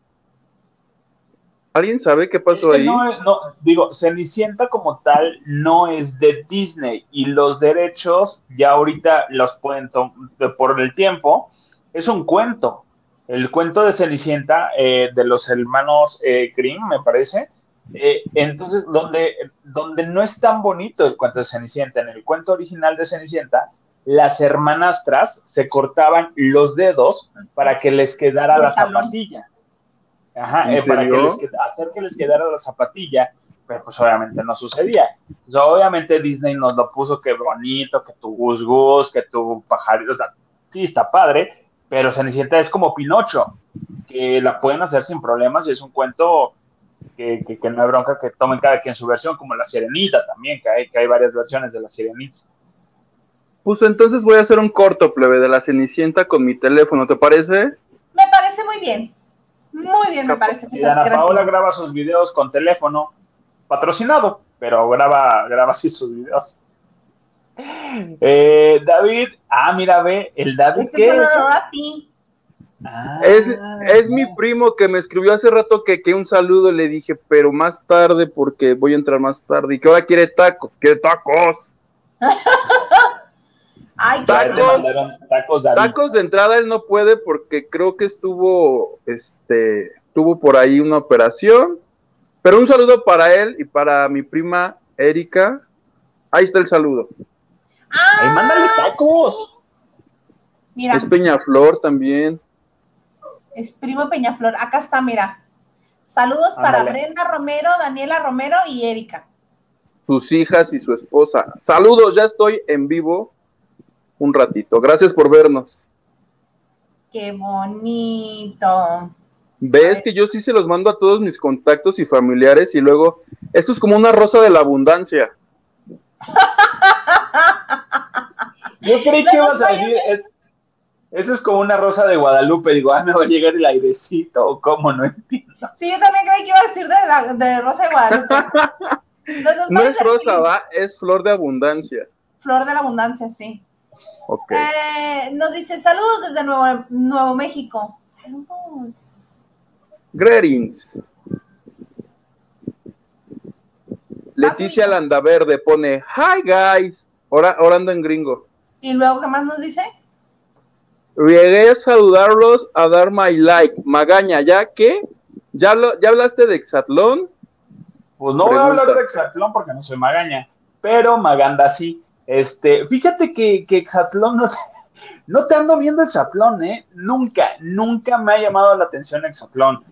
¿Alguien sabe qué pasó Es que ahí? no es- no, digo, Cenicienta como tal no es de Disney y los derechos ya ahorita los pueden tomar por el tiempo. Es un cuento. El cuento de Cenicienta eh, de los hermanos eh, Grimm, me parece. Eh, entonces, donde, donde no es tan bonito el cuento de Cenicienta, en el cuento original de Cenicienta, las hermanastras se cortaban los dedos para que les quedara la zapatilla. Ajá, ¿En eh, para que les hacer que les quedara la zapatilla, pero pues obviamente no sucedía. Entonces, obviamente Disney nos lo puso que bonito, que tu gus gus, que tu pajarito, o sea, sí, está padre, pero Cenicienta es como Pinocho, que la pueden hacer sin problemas y es un cuento que, que- que no hay bronca que tomen cada quien su versión, como la Sirenita también, que hay, que hay varias versiones de la Sirenita. Pues entonces voy a hacer un corto plebe de la Cenicienta con mi teléfono, ¿te parece? Me parece muy bien. Muy bien, me parece que Y Ana. Paola graba sus videos con teléfono patrocinado, pero graba, graba así sus videos. Eh, David, ah, mira, ve, el David, Es que ¿qué se lo es? a ti. Ah, Es, es mi primo que me escribió hace rato que, que un saludo le dije, pero más tarde porque voy a entrar más tarde y que ahora quiere tacos, quiere tacos. Ay, tacos. mandaron tacos. Tacos de entrada él no puede porque creo que estuvo, este, tuvo por ahí una operación. Pero un saludo para él y para mi prima Erika. Ahí está el saludo. Ay, mándale tacos. Mira, Es Peñaflor también. es primo Peñaflor. Acá está, mira. Saludos para. Brenda Romero, Daniela Romero y Erika. sus hijas y su esposa. Saludos, ya estoy en vivo un ratito. Gracias por vernos. Qué bonito. Ves que yo sí se los mando a todos mis contactos y familiares y luego, esto es como una rosa de la abundancia. Yo creí que ibas a decir, es- eso es como una rosa de Guadalupe. Digo, ah, me va a llegar el airecito, o cómo, no entiendo. Sí, yo también creí que iba a decir de, la, de Rosa de Guadalupe. Entonces, No ¿cuál es rosa, fin? va, es flor de abundancia. Flor de la abundancia, sí. Eh, nos dice saludos desde Nuevo, Nuevo México. Saludos. Greetings. Leticia Landaverde pone, hi guys, Ora- orando en gringo. Y luego, ¿qué más nos dice? Llegué a saludarlos, a dar my like. Magaña, ¿ya qué? ¿Ya, lo, ¿Ya hablaste de Exatlón? Pues no voy a hablar de Exatlón porque no soy magaña, pero Maganda sí. Este, fíjate que, que Exatlón no, no te ando viendo Exatlón, ¿eh? Nunca, nunca me ha llamado la atención Exatlón.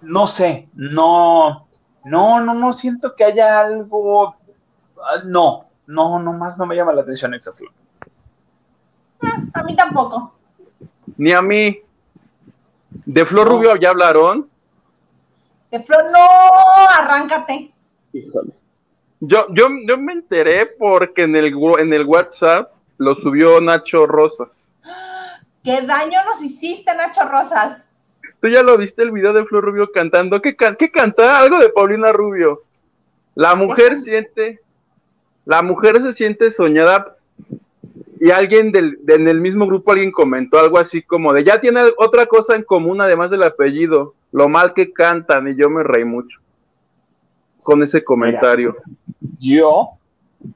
No sé, no, no, no, no siento que haya algo. Ah, no, no, nomás no me llama la atención Exatlón. Ah, a mí tampoco. Ni a mí. ¿De Flor Rubio ya hablaron? De Flor, no, arráncate. Híjole. Yo, yo, yo me enteré porque en el, en el WhatsApp lo subió Nacho Rosas. ¿Qué daño nos hiciste, Nacho Rosas? Tú ya lo viste el video de Flor Rubio cantando. ¿Qué, qué canta? Algo de Paulina Rubio. La mujer siente, la mujer se siente soñada y alguien del, en el mismo grupo, alguien comentó algo así como de, ya tiene otra cosa en común además del apellido, lo mal que cantan y yo me reí mucho con ese comentario. Yo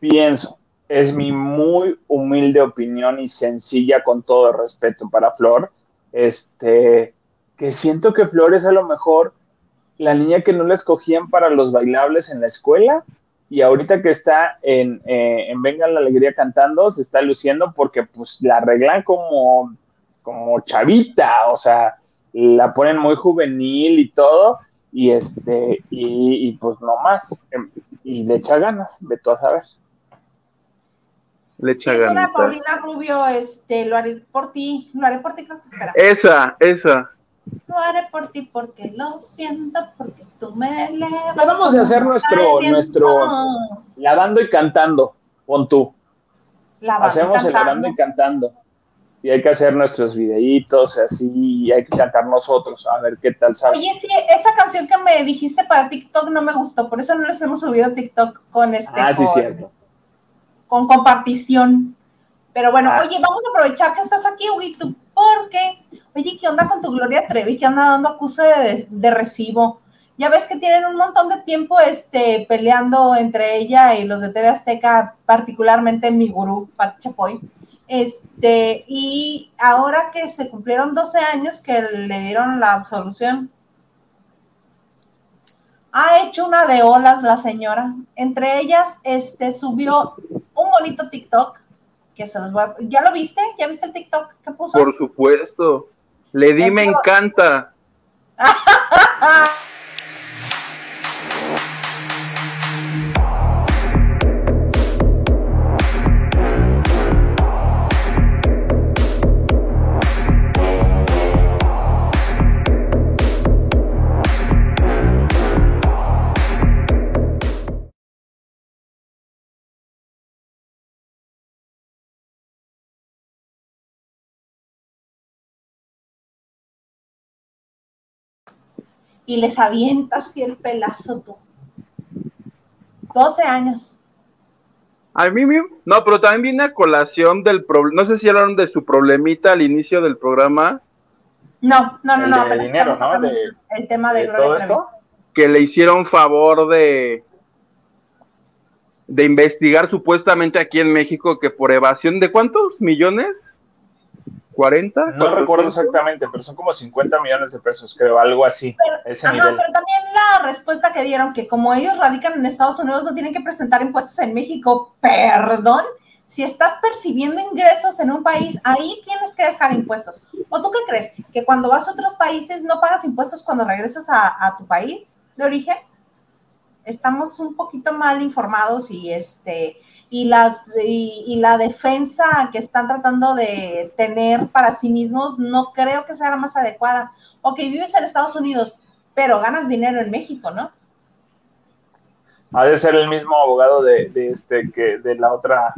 pienso, es mi muy humilde opinión y sencilla con todo respeto para Flor, este, que siento que Flor es a lo mejor la niña que no la escogían para los bailables en la escuela y ahorita que está en, eh, en Venga la Alegría cantando, se está luciendo porque pues la arreglan como, como chavita, o sea, la ponen muy juvenil y todo, y este, y, pues no más, em, y le echa ganas, de tú a saber. Le echa ganas. Es una Paulina Rubio, este, lo haré por ti, lo haré por ti, creo Esa, esa. Lo haré por ti porque lo siento, porque tú me elevas. Vamos a hacer nuestro, nuestro lavando y cantando, pon tú. Hacemos el lavando y cantando. Y hay que hacer nuestros videitos, así, y hay que cantar nosotros, a ver qué tal sale. Oye, sí, esa canción que me dijiste para TikTok no me gustó, por eso no les hemos subido TikTok con este. Ah, sí, cierto. Con compartición. Pero bueno, ah. oye, vamos a aprovechar que estás aquí, Huguito, porque, oye, ¿qué onda con tu Gloria Trevi? que anda dando acuse de, recibo? Ya ves que tienen un montón de tiempo este, peleando entre ella y los de TV Azteca, particularmente mi gurú, Pat Chapoy. Este, y ahora que se cumplieron 12 años que le dieron la absolución, ha hecho una de olas la señora. Entre ellas, este, subió un bonito TikTok que se los voy a... ¿Ya lo viste? ¿Ya viste el TikTok que puso? Por supuesto. Le di me encanta. y les avientas así el pelazo tú. 12 años. A mí no, pero también viene a colación del problema, no sé si hablaron de su problemita al inicio del programa. No, no, no, no, pero dinero, ¿no? el tema de, Gloria Que le hicieron favor de de investigar supuestamente aquí en México que por evasión de cuántos millones 40. No recuerdo exactamente, pero son como 50 millones de pesos, creo, algo así. Pero, pero también la respuesta que dieron, que como ellos radican en Estados Unidos, no tienen que presentar impuestos en México. Perdón, si estás percibiendo ingresos en un país, ahí tienes que dejar impuestos. ¿O tú qué crees? ¿Que cuando vas a otros países no pagas impuestos cuando regresas a tu país de origen? Estamos un poquito mal informados y este y, las, y, la defensa que están tratando de tener para sí mismos no creo que sea la más adecuada. Ok, vives en Estados Unidos, pero ganas dinero en México, ¿no? Ha de ser el mismo abogado de, este que de la otra,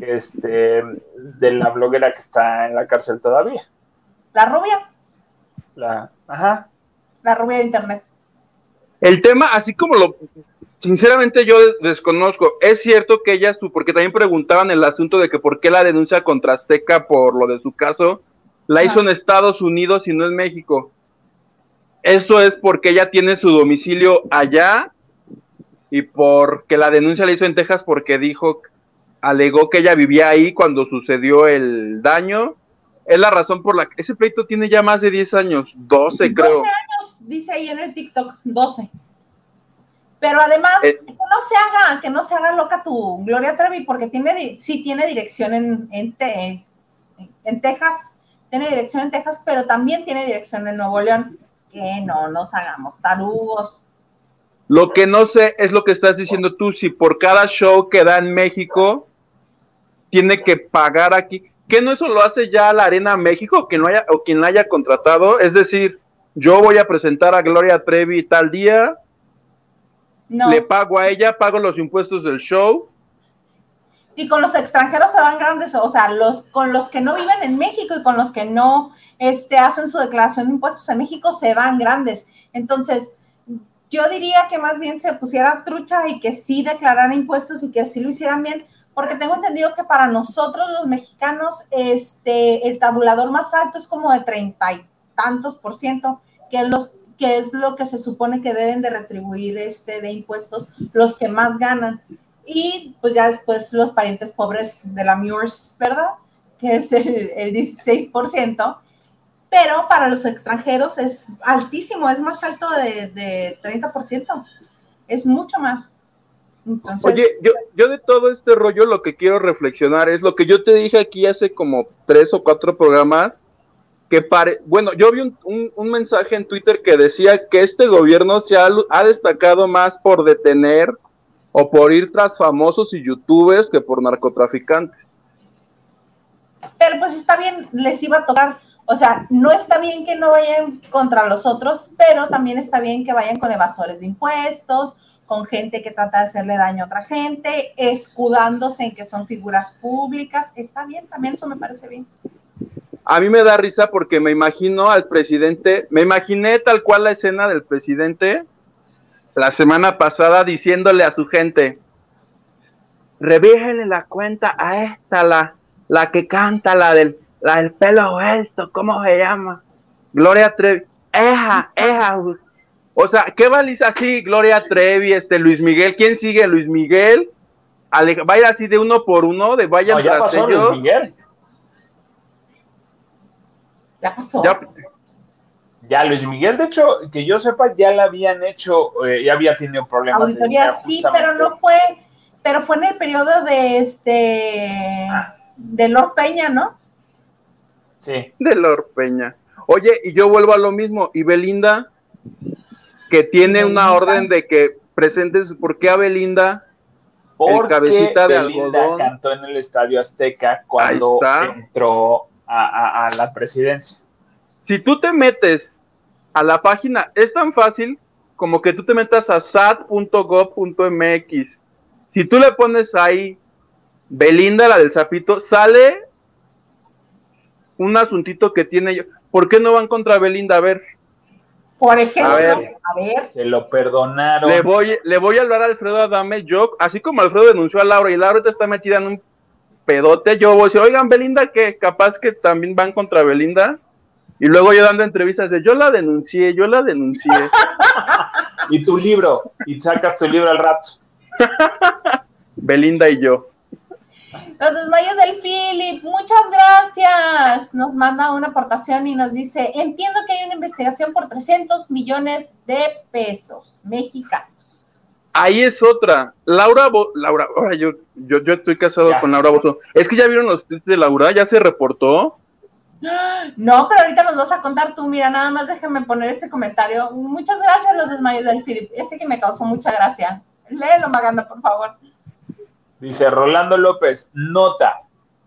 este, de la bloguera que está en la cárcel todavía. ¿La rubia? La, ajá. La rubia de internet. El tema, así como lo Sinceramente yo desconozco. Es cierto que ella, porque también preguntaban el asunto de que por qué la denuncia contra Azteca por lo de su caso, la hizo en Estados Unidos y no en México. Esto es porque ella tiene su domicilio allá y porque la denuncia la hizo en Texas porque dijo, alegó que ella vivía ahí cuando sucedió el daño. Es la razón por la que ese pleito tiene ya más de 10 años, 12 creo. 12 años, dice ahí en el TikTok, 12. Pero además, eh, que no se haga, que no se haga loca tu Gloria Trevi, porque tiene, sí tiene dirección en, en, en Texas, tiene dirección en Texas, pero también tiene dirección en Nuevo León. Que no nos hagamos tarugos. Lo que no sé es lo que estás diciendo tú, si por cada show que da en México, tiene que pagar aquí. ¿Qué no eso lo hace ya la Arena México quien, no haya, o quien la haya contratado? Es decir, yo voy a presentar a Gloria Trevi tal día, le pago a ella, pago los impuestos del show. Y con los extranjeros se van grandes, o sea, los con los que no viven en México y con los que no este, hacen su declaración de impuestos en México se van grandes. Entonces, yo diría que más bien se pusiera trucha y que sí declararan impuestos y que sí lo hicieran bien, porque tengo entendido que para nosotros los mexicanos, este, el tabulador más alto es como de treinta y tantos por ciento, que los que es lo que se supone que deben de retribuir este de impuestos los que más ganan. Y pues ya después los parientes pobres de la Murs, ¿verdad? Que es el, el 16%. Pero para los extranjeros es altísimo, es más alto de, de 30%. Es mucho más. Oye, yo, yo de todo este rollo lo que quiero reflexionar es lo que yo te dije aquí hace como tres o cuatro programas, que bueno, yo vi un, mensaje en Twitter que decía que este gobierno se ha, ha, destacado más por detener o por ir tras famosos y youtubers que por narcotraficantes. Pero pues está bien, les iba a tocar, o sea, no está bien que no vayan contra los otros, pero también está bien que vayan con evasores de impuestos, con gente que trata de hacerle daño a otra gente, escudándose en que son figuras públicas. Está bien, también eso me parece bien. A mí me da risa porque me imagino al presidente, me imaginé tal cual la escena del presidente la semana pasada diciéndole a su gente, revíjenle la cuenta a esta, la, la que canta, la del, la del pelo vuelto, ¿cómo se llama? Gloria Trevi, eja, eja, o sea, ¿qué baliza así? Gloria Trevi, este Luis Miguel, ¿quién sigue Luis Miguel? va a ir así de uno por uno, de vayan no, ya pasó Luis Miguel. Ya pasó. Ya, Luis Miguel, de hecho, que yo sepa, ya la habían hecho, eh, ya había tenido problemas. Auditoría, sí, pero no fue, pero fue en el periodo de este, ah. de Lord Peña, ¿no? Sí. De Lord Peña. Oye, y yo vuelvo a lo mismo, y Belinda, que tiene una orden de que presentes, ¿por qué a Belinda? el cabecita de Belinda cantó en el Estadio Azteca cuando entró a, la presidencia. Si tú te metes a la página, es tan fácil como que tú te metas a sat.gov.mx. Si tú le pones ahí Belinda, la del sapito, sale un asuntito que tiene yo. ¿Por qué no van contra Belinda? A ver. Por ejemplo, a ver, Se lo perdonaron. Le voy, le voy a hablar a Alfredo Adame, yo, así como Alfredo denunció a Laura y Laura está metida en un pedote, yo voy a decir, oigan, Belinda, que capaz que también van contra Belinda. Y luego yo dando entrevistas de, yo la denuncié, yo la denuncié. y tu libro, y sacas tu libro al rato. Belinda y yo. Los desmayos del Philip, muchas gracias. Nos manda una aportación y nos dice, entiendo que hay una investigación por 300 millones de pesos mexicanos. Ahí es otra. Laura, Laura, yo, yo, yo, estoy casado con Laura Bozo. Es que ya vieron los tweets de Laura, ya se reportó. No, pero ahorita nos vas a contar tú. Mira, nada más déjenme poner este comentario. Muchas gracias, los desmayos del Philip. Este que me causó mucha gracia. Léelo, Maganda, por favor. Dice Rolando López, nota,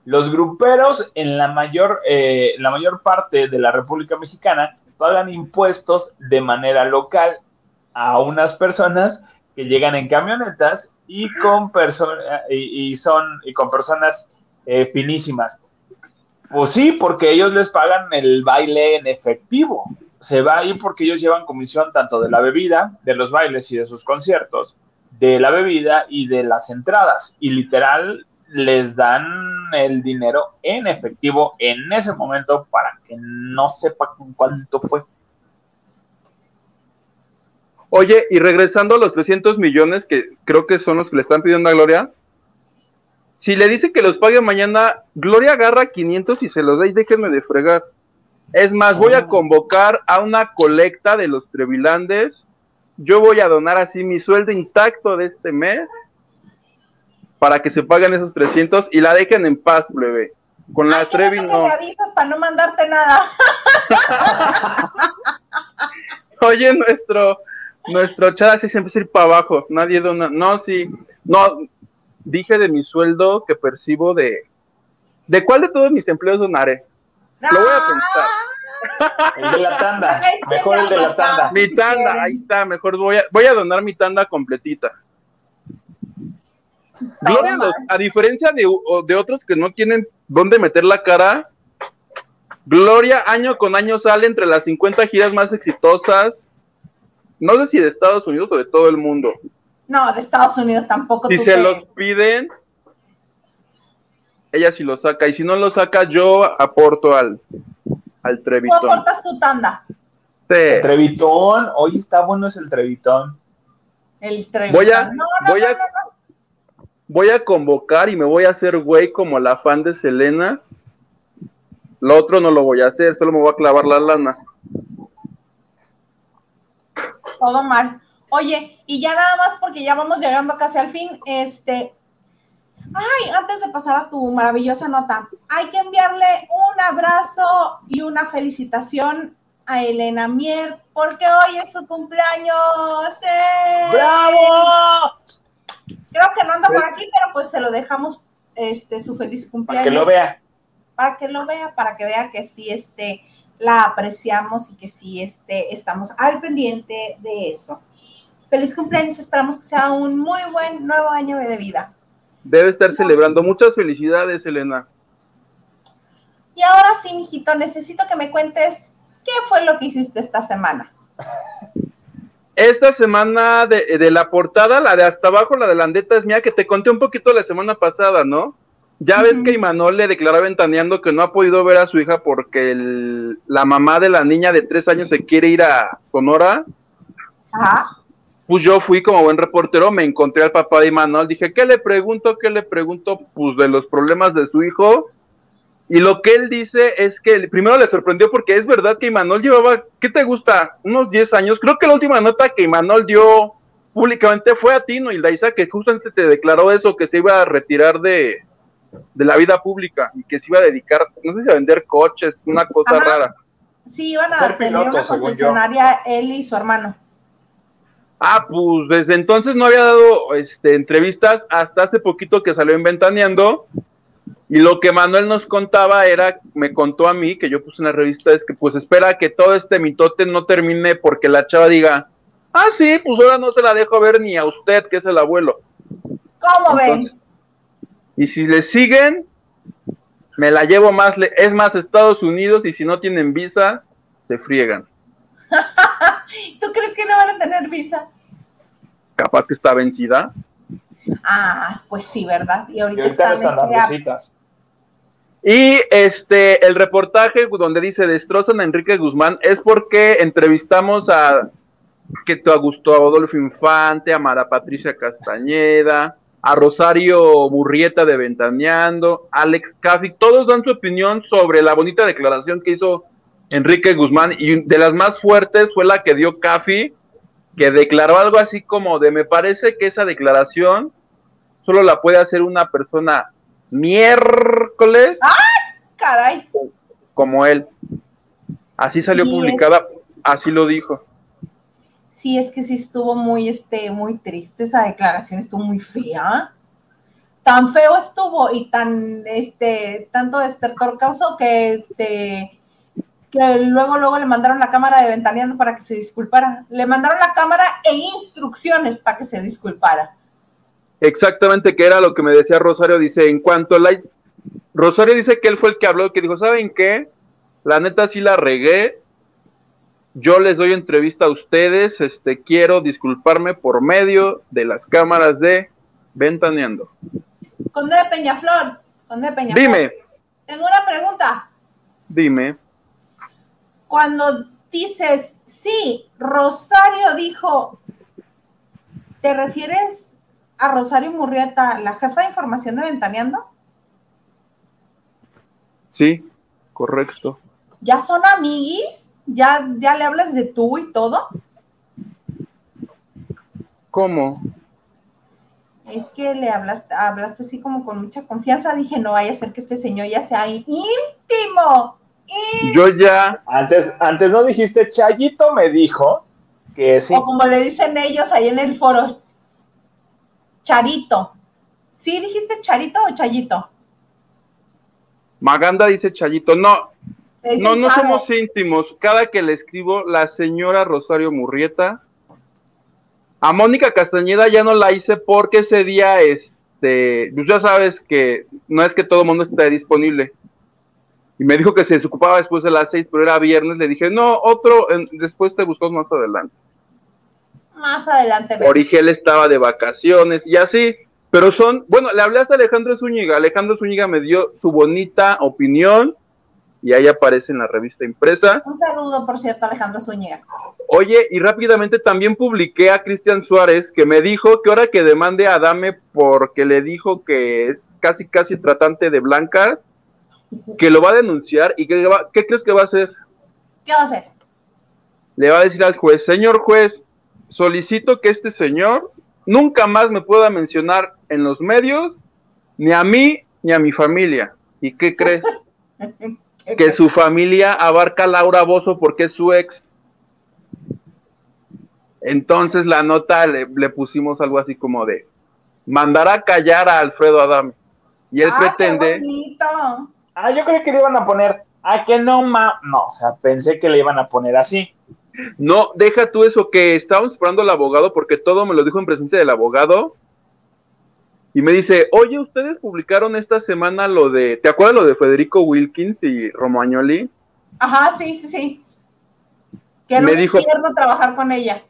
los gruperos en la mayor, eh, la mayor parte de la República Mexicana pagan impuestos de manera local a unas personas que llegan en camionetas y con, y, son, y con personas eh, finísimas. Pues sí, porque ellos les pagan el baile en efectivo. Se va ahí porque ellos llevan comisión tanto de la bebida, de los bailes y de sus conciertos, de la bebida y de las entradas. Y literal les dan el dinero en efectivo en ese momento para que no sepa cuánto fue. Oye, y regresando a los 300 millones que creo que son los que le están pidiendo a Gloria, si le dice que los pague mañana, Gloria agarra 500 y se los da y déjenme de fregar. Es más, voy a ah. convocar a una colecta de los Trevilandes yo voy a donar así mi sueldo intacto de este mes para que se paguen esos 300 y la dejen en paz, plebe. Con la Ay, Trevi que no. me avisas para no mandarte nada. Oye, nuestro, nuestro chat así se empieza a ir para abajo. Nadie dona. No, sí. No, dije de mi sueldo que percibo de. ¿De cuál de todos mis empleos donaré? Lo voy a pensar. El de la tanda. Mejor el de la tanda. Mi tanda, ahí está. Mejor voy a, voy a donar mi tanda completita. Gloria, los- a diferencia de, o- de otros que no tienen dónde meter la cara, Gloria año con año sale entre las 50 giras más exitosas. No sé si de Estados Unidos o de todo el mundo. No, de Estados Unidos tampoco. Si tú se los piden, ella sí lo saca. Y si no lo saca, yo aporto al, al Tú Trevitón. aportas tu tanda. Sí. Trevitón, hoy está bueno es el Trevitón. El Trevi. Voy a- No, no, voy no, a-. Voy a convocar y me voy a hacer güey como la fan de Selena. Lo otro no lo voy a hacer, solo me voy a clavar la lana. Todo mal. Oye, y ya nada más porque ya vamos llegando casi al fin, este, ay, antes de pasar a tu maravillosa nota, hay que enviarle un abrazo y una felicitación a Elena Mier, porque hoy es su cumpleaños. ¡eh! ¡Bravo! Creo que no anda por aquí, pero pues se lo dejamos, este, su feliz Para cumpleaños. que lo vea. para que lo vea, para que vea que sí este, la apreciamos y que sí este, estamos al pendiente de eso. Feliz cumpleaños, esperamos que sea un muy buen nuevo año de vida. Debe estar celebrando. Muchas felicidades, Elena. Y ahora sí, mijito, necesito que me cuentes qué fue lo que hiciste esta semana. Esta semana de, de la portada, la de hasta abajo, la de la andeta es mía, que te conté un poquito la semana pasada, ¿no? Ya ves que Imanol le declaró ventaneando que no ha podido ver a su hija porque el- la mamá de la niña de tres años se quiere ir a Sonora. Ajá. Pues yo fui como buen reportero, me encontré al papá de Imanol, dije, ¿qué le pregunto? ¿Qué le pregunto? Pues de los problemas de su hijo. Y lo que él dice es que primero le sorprendió porque es verdad que Imanol llevaba, ¿qué te gusta? Unos 10 años. Creo que la última nota que Imanol dio públicamente fue a ti, ¿no? Isa, que justamente te declaró eso, que se iba a retirar de, de la vida pública y que se iba a dedicar, no sé si a vender coches, una cosa Ajá. rara. Sí, iban a tener piloto, una concesionaria él y su hermano. Ah, pues desde entonces no había dado este, entrevistas hasta hace poquito que salió en Ventaneando. Y lo que Manuel nos contaba era, me contó a mí, que yo puse en la revista, es que pues espera que todo este mitote no termine porque la chava diga, ah, sí, pues ahora no se la dejo ver ni a usted, que es el abuelo. ¿Cómo ven? Y si le siguen, me la llevo más, le- es más Estados Unidos y si no tienen visa, se friegan. ¿Tú crees que no van a tener visa? Capaz que está vencida. Ah, pues sí, ¿verdad? Y Y ahorita, ahorita no están están este. Y este, el reportaje donde dice destrozan a Enrique Guzmán es porque entrevistamos a que a Augusto Adolfo Infante, a Mara Patricia Castañeda, a Rosario Burrieta de Ventaneando, Alex Caffi, todos dan su opinión sobre la bonita declaración que hizo Enrique Guzmán y de las más fuertes fue la que dio Caffi, que declaró algo así como de me parece que esa declaración solo la puede hacer una persona miércoles caray. como él. Así salió Sí, publicada, así lo dijo. Sí, es que sí estuvo muy, este, muy triste esa declaración, estuvo muy fea. Tan feo estuvo y tan, este, tanto estertor causó que, este, que luego, luego le mandaron la cámara de ventaneando para que se disculpara. Le mandaron la cámara e instrucciones para que se disculpara. Exactamente, que era lo que me decía Rosario, dice, en cuanto a la... Rosario dice que él fue el que habló, que dijo, ¿saben qué? La neta sí la regué, yo les doy entrevista a ustedes, este, quiero disculparme por medio de las cámaras de Ventaneando. Conde de Peñaflor, Conde de Peñaflor. Dime, Tengo una pregunta. dime. Cuando dices, sí, Rosario dijo, ¿te refieres a Rosario Murrieta, la jefa de información de Ventaneando? Sí, correcto. ¿Ya son amiguis? ¿Ya, ¿Ya le hablas de tú y todo? ¿Cómo? Es que le hablaste, hablaste así como con mucha confianza. Dije, no vaya a ser que este señor ya sea íntimo. Yo ya. Antes, antes no dijiste, Chayito me dijo que sí. O como le dicen ellos ahí en el foro, Charito. ¿Sí dijiste Charito o Chayito? Maganda dice Chayito. No, no, no somos íntimos. Cada que le escribo, la señora Rosario Murrieta. A Mónica Castañeda ya no la hice porque ese día, este, pues ya sabes que no es que todo el mundo esté disponible. Y me dijo que se desocupaba después de las seis, pero era viernes. Le dije, no, otro, después te buscamos más adelante. Más adelante. Origel estaba de vacaciones y así. Pero son, bueno, le hablé hasta Alejandro Zúñiga. Alejandro Zúñiga me dio su bonita opinión y ahí aparece en la revista impresa. Un saludo, por cierto, Alejandro Zúñiga. Oye, y rápidamente también publiqué a Cristian Suárez, que me dijo que ahora que demande a Dame porque le dijo que es casi, casi tratante de blancas, que lo va a denunciar y que ¿qué crees que va a hacer? ¿Qué va a hacer? Le va a decir al juez, señor juez, solicito que este señor nunca más me pueda mencionar en los medios, ni a mí, ni a mi familia. ¿Y qué crees? que su familia abarca a Laura Bozo porque es su ex. Entonces la nota le, pusimos algo así como de mandar a callar a Alfredo Adame. Y él ah, pretende. Ah, yo creo que le iban a poner, ah, que no, ma. No, o sea, pensé que le iban a poner así. No, deja tú eso, que estábamos esperando al abogado porque todo me lo dijo en presencia del abogado y me dice, oye, ustedes publicaron esta semana lo de, ¿te acuerdas lo de Federico Wilkins y Romagnoli? Ajá, sí, sí, sí. Que me dijo, trabajar con ella.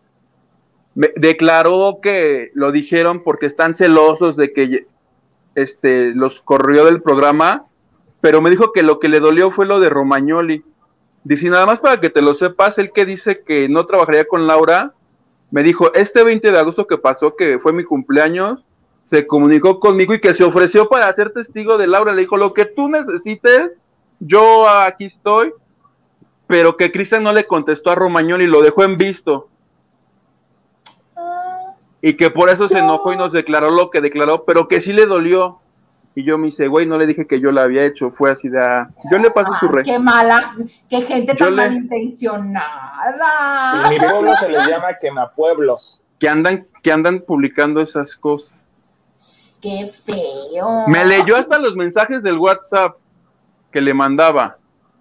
Me declaró que lo dijeron porque están celosos de que este, los corrió del programa, pero me dijo que lo que le dolió fue lo de Romagnoli. Dice, nada más para que te lo sepas, el que dice que no trabajaría con Laura, me dijo, este 20 de agosto que pasó, que fue mi cumpleaños, se comunicó conmigo y que se ofreció para ser testigo de Laura. Le dijo, lo que tú necesites, yo aquí estoy, pero que Cristian no le contestó a Romañón y lo dejó en visto. Y que por eso se enojó y nos declaró lo que declaró, pero que sí le dolió. Y yo me hice, güey, no le dije que yo la había hecho, fue así de... Ah, yo le paso su re. Qué mala, qué gente tan malintencionada. En mi pueblo se les llama quemapueblos. Que andan, que andan publicando esas cosas. Qué feo. Me leyó hasta los mensajes del WhatsApp que le mandaba.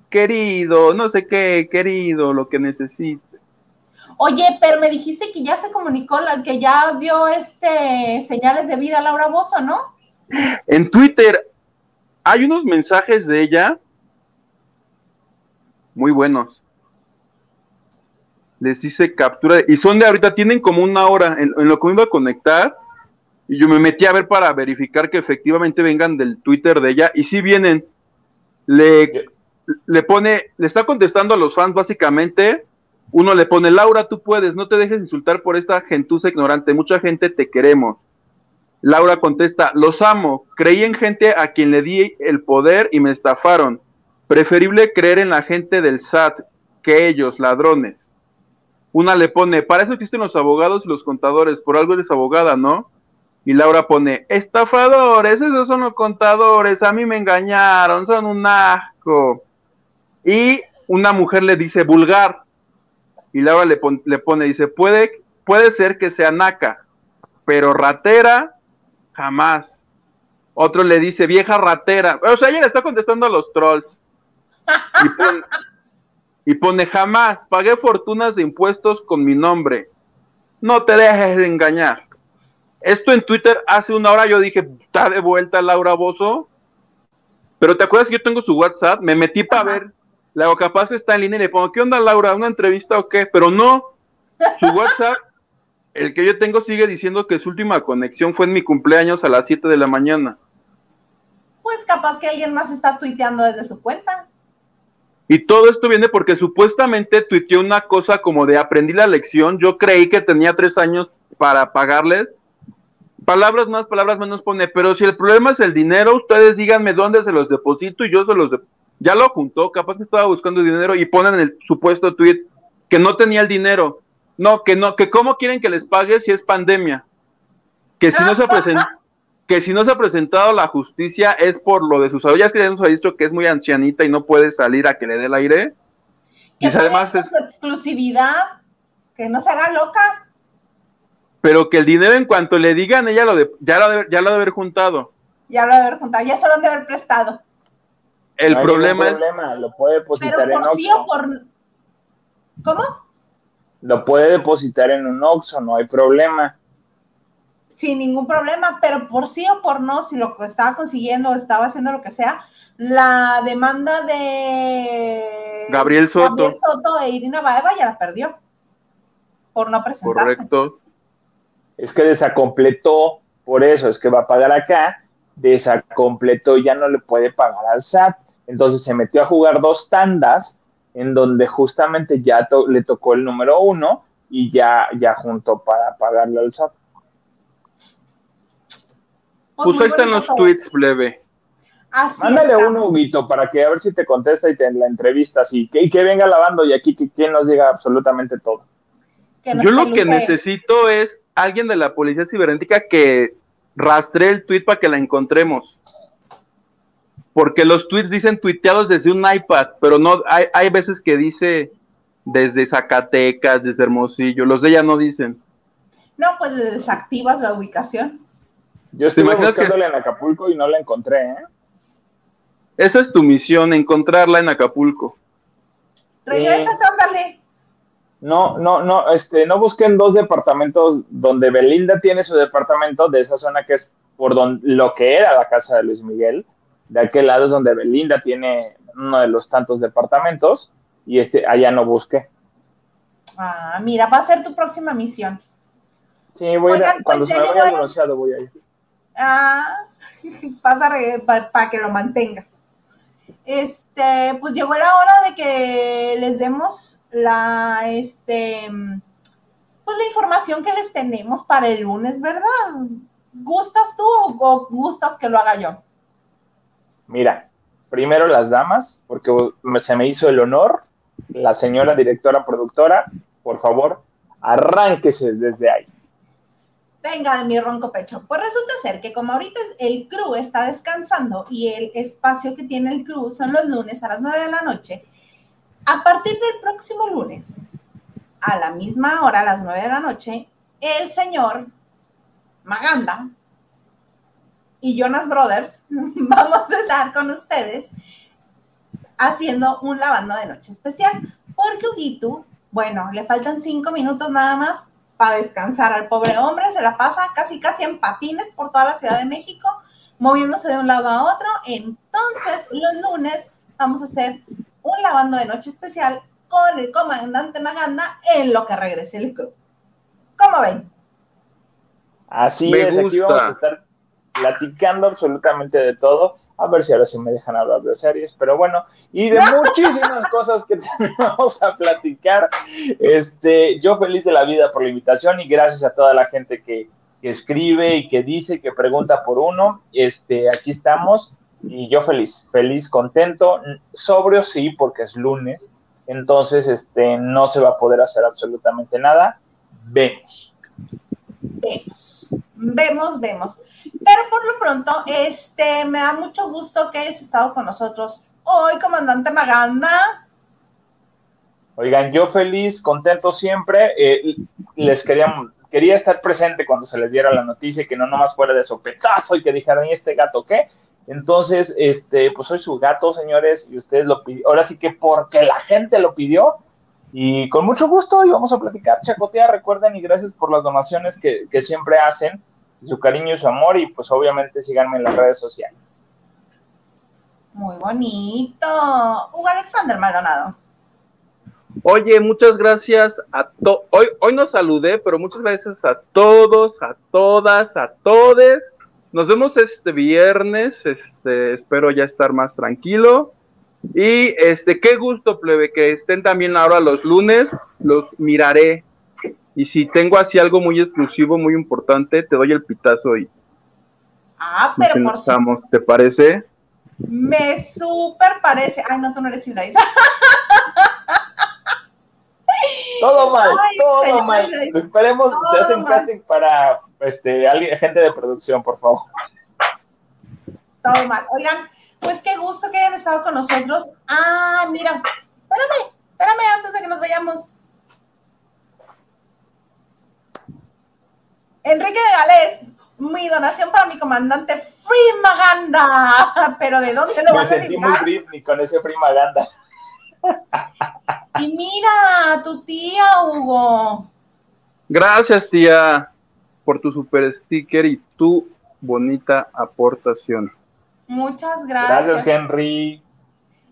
Querido, no sé qué, querido, lo que necesites. Oye, pero me dijiste que ya se comunicó, que ya dio este señales de vida a Laura Bozo, ¿no? En Twitter hay unos mensajes de ella muy buenos. Les hice captura y son de ahorita, tienen como una hora en, en lo que me iba a conectar y yo me metí a ver para verificar que efectivamente vengan del Twitter de ella. Y si vienen, le, le pone, le está contestando a los fans básicamente. Uno le pone, Laura, tú puedes, no te dejes insultar por esta gentuza ignorante, mucha gente te queremos. Laura contesta, los amo, creí en gente a quien le di el poder y me estafaron. Preferible creer en la gente del SAT que ellos, ladrones. Una le pone, para eso existen los abogados y los contadores, por algo eres abogada, ¿no? Y Laura pone, estafadores, esos son los contadores, a mí me engañaron, son un asco. Y una mujer le dice vulgar. Y Laura le, le pone, dice, puede, puede ser que sea naca, pero ratera, jamás. Otro le dice, vieja ratera. O sea, ella le está contestando a los trolls. Y pone, y pone, jamás, pagué fortunas de impuestos con mi nombre. No te dejes de engañar. Esto en Twitter hace una hora yo dije, está de vuelta Laura Bozo. Pero te acuerdas que yo tengo su WhatsApp, me metí para ver. La capaz que está en línea y le pongo, ¿qué onda Laura? ¿Una entrevista o qué? Pero no. Su WhatsApp, el que yo tengo sigue diciendo que su última conexión fue en mi cumpleaños a las 7 de la mañana. Pues capaz que alguien más está tuiteando desde su cuenta. Y todo esto viene porque supuestamente tuiteó una cosa como de aprendí la lección. Yo creí que tenía tres años para pagarles palabras más, palabras menos pone, pero si el problema es el dinero, ustedes díganme dónde se los deposito y yo se los ya lo juntó, capaz que estaba buscando dinero y ponen el supuesto tweet que no tenía el dinero. No, que no, que cómo quieren que les pague si es pandemia. Que si no se presenta, que si no se ha presentado la justicia es por lo de su salud. Ya es que ya nos ha dicho que es muy ancianita y no puede salir a que le dé el aire. Y además es su exclusividad, que no se haga loca. Pero que el dinero en cuanto le digan, ella lo de, ya, lo, ya lo debe haber juntado. Ya lo debe haber juntado, ya se lo han de haber prestado. El problema es. Lo puede depositar en Oxxo. por... ¿Cómo? Lo puede depositar en un Oxxo, no hay problema. Sin ningún problema, pero por sí o por no, si lo estaba consiguiendo o estaba haciendo lo que sea, la demanda de Gabriel Soto, Gabriel Soto e Irina Baeva ya la perdió por no presentarse. Correcto. Es que desacompletó, por eso es que va a pagar acá, desacompletó, ya no le puede pagar al SAT. Entonces se metió a jugar dos tandas en donde justamente ya le tocó el número uno y ya, ya juntó para pagarle al SAT. Pues, pues ahí están los tweets, plebe. Mándale uno, Huguito, para que a ver si te contesta y te la entrevista y que, y que venga lavando y aquí que quien nos diga absolutamente todo. Yo lo que necesito es alguien de la policía cibernética que rastree el tweet para que la encontremos. Porque los tweets dicen tuiteados desde un iPad, pero no hay, hay veces que dice desde Zacatecas, desde Hermosillo. Los de ella no dicen. No, pues le desactivas la ubicación. Yo estoy buscándole en Acapulco y no la encontré, ¿eh? Esa es tu misión, encontrarla en Acapulco. Regresa, ándale. No, no, no, este, no busquen dos departamentos donde Belinda tiene su departamento, de esa zona que es por donde, lo que era la casa de Luis Miguel, de aquel lado es donde Belinda tiene uno de los tantos departamentos, y este, allá no busqué. Ah, mira, va a ser tu próxima misión. Sí, voy a, pues cuando se me vaya voy a ir. Ah, pasa para que lo mantengas. Este, pues llegó la hora de que les demos la, este, pues la información que les tenemos para el lunes, ¿verdad? ¿Gustas tú o gustas que lo haga yo? Mira, primero las damas, porque se me hizo el honor, la señora directora productora, por favor, arránquese desde ahí. Venga de mi ronco pecho. Pues resulta ser que como ahorita el crew está descansando y el espacio que tiene el crew son los lunes a las 9 de la noche, a partir del próximo lunes, a la misma hora, a las 9 de la noche, el señor Maganda y Jonas Brothers vamos a estar con ustedes haciendo un lavando de noche especial. Porque Huguito, bueno, le faltan cinco minutos nada más para descansar al pobre hombre, se la pasa casi casi en patines por toda la Ciudad de México, moviéndose de un lado a otro. Entonces, los lunes vamos a hacer un lavando de noche especial con el comandante Maganda en lo que regrese el club. ¿Cómo ven? Así es, aquí vamos a estar platicando absolutamente de todo. A ver si ahora sí me dejan hablar de series, pero bueno, y de muchísimas cosas que tenemos a platicar. Este, yo feliz de la vida por la invitación y gracias a toda la gente que, que escribe y que dice, que pregunta por uno. Este, aquí estamos y yo feliz, feliz, contento, sobrio sí, porque es lunes, entonces este, no se va a poder hacer absolutamente nada. Vemos. Vemos, vemos, vemos. Pero por lo pronto, este, me da mucho gusto que hayas estado con nosotros hoy, comandante Maganda. Oigan, yo feliz, contento siempre. Eh, les quería, quería estar presente cuando se les diera la noticia, que no nomás fuera de sopetazo y que dijeran, ¿y este gato qué? Entonces, este, pues soy su gato, señores, y ustedes lo pidieron. Ahora sí que porque la gente lo pidió, y con mucho gusto, y vamos a platicar, chacotea, recuerden, y gracias por las donaciones que, siempre hacen, su cariño y su amor, y pues obviamente síganme en las redes sociales. Muy bonito. Hugo Alexander Maldonado. Oye, muchas gracias a todos. Hoy, hoy no saludé, pero muchas gracias a todos, a todas, a todes nos vemos este viernes, este, espero ya estar más tranquilo. Y este, qué gusto, plebe, que estén también ahora los lunes, los miraré. Y si tengo así algo muy exclusivo, muy importante, te doy el pitazo y. Ah, pero por estamos, ¿Te parece? Me súper parece. Ay, no, tú no eres Hilda Todo mal, todo mal. Esperemos, se hacen casting para este, alguien, gente de producción, por favor. Todo mal. Oigan, pues qué gusto que hayan estado con nosotros. Ah, mira, espérame, espérame antes de que nos vayamos. Enrique de Gales, mi donación para mi comandante Free Maganda. Pero ¿de dónde lo Me sentí muy Britney con ese Free Maganda. Y mira, tu tía, Hugo. Gracias, tía, por tu super sticker y tu bonita aportación. Muchas gracias. Gracias, Henry.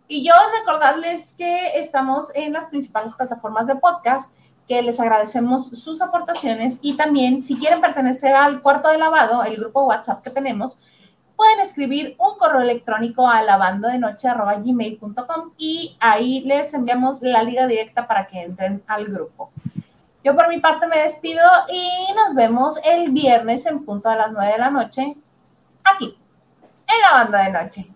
Y yo recordarles que estamos en las principales plataformas de podcast, que les agradecemos sus aportaciones y también si quieren pertenecer al cuarto de lavado, el grupo WhatsApp que tenemos, pueden escribir un correo electrónico a lavandodenoche.gmail.com y ahí les enviamos la liga directa para que entren al grupo. Yo por mi parte me despido y nos vemos el viernes en punto a las 9 de la noche aquí, en la banda de noche.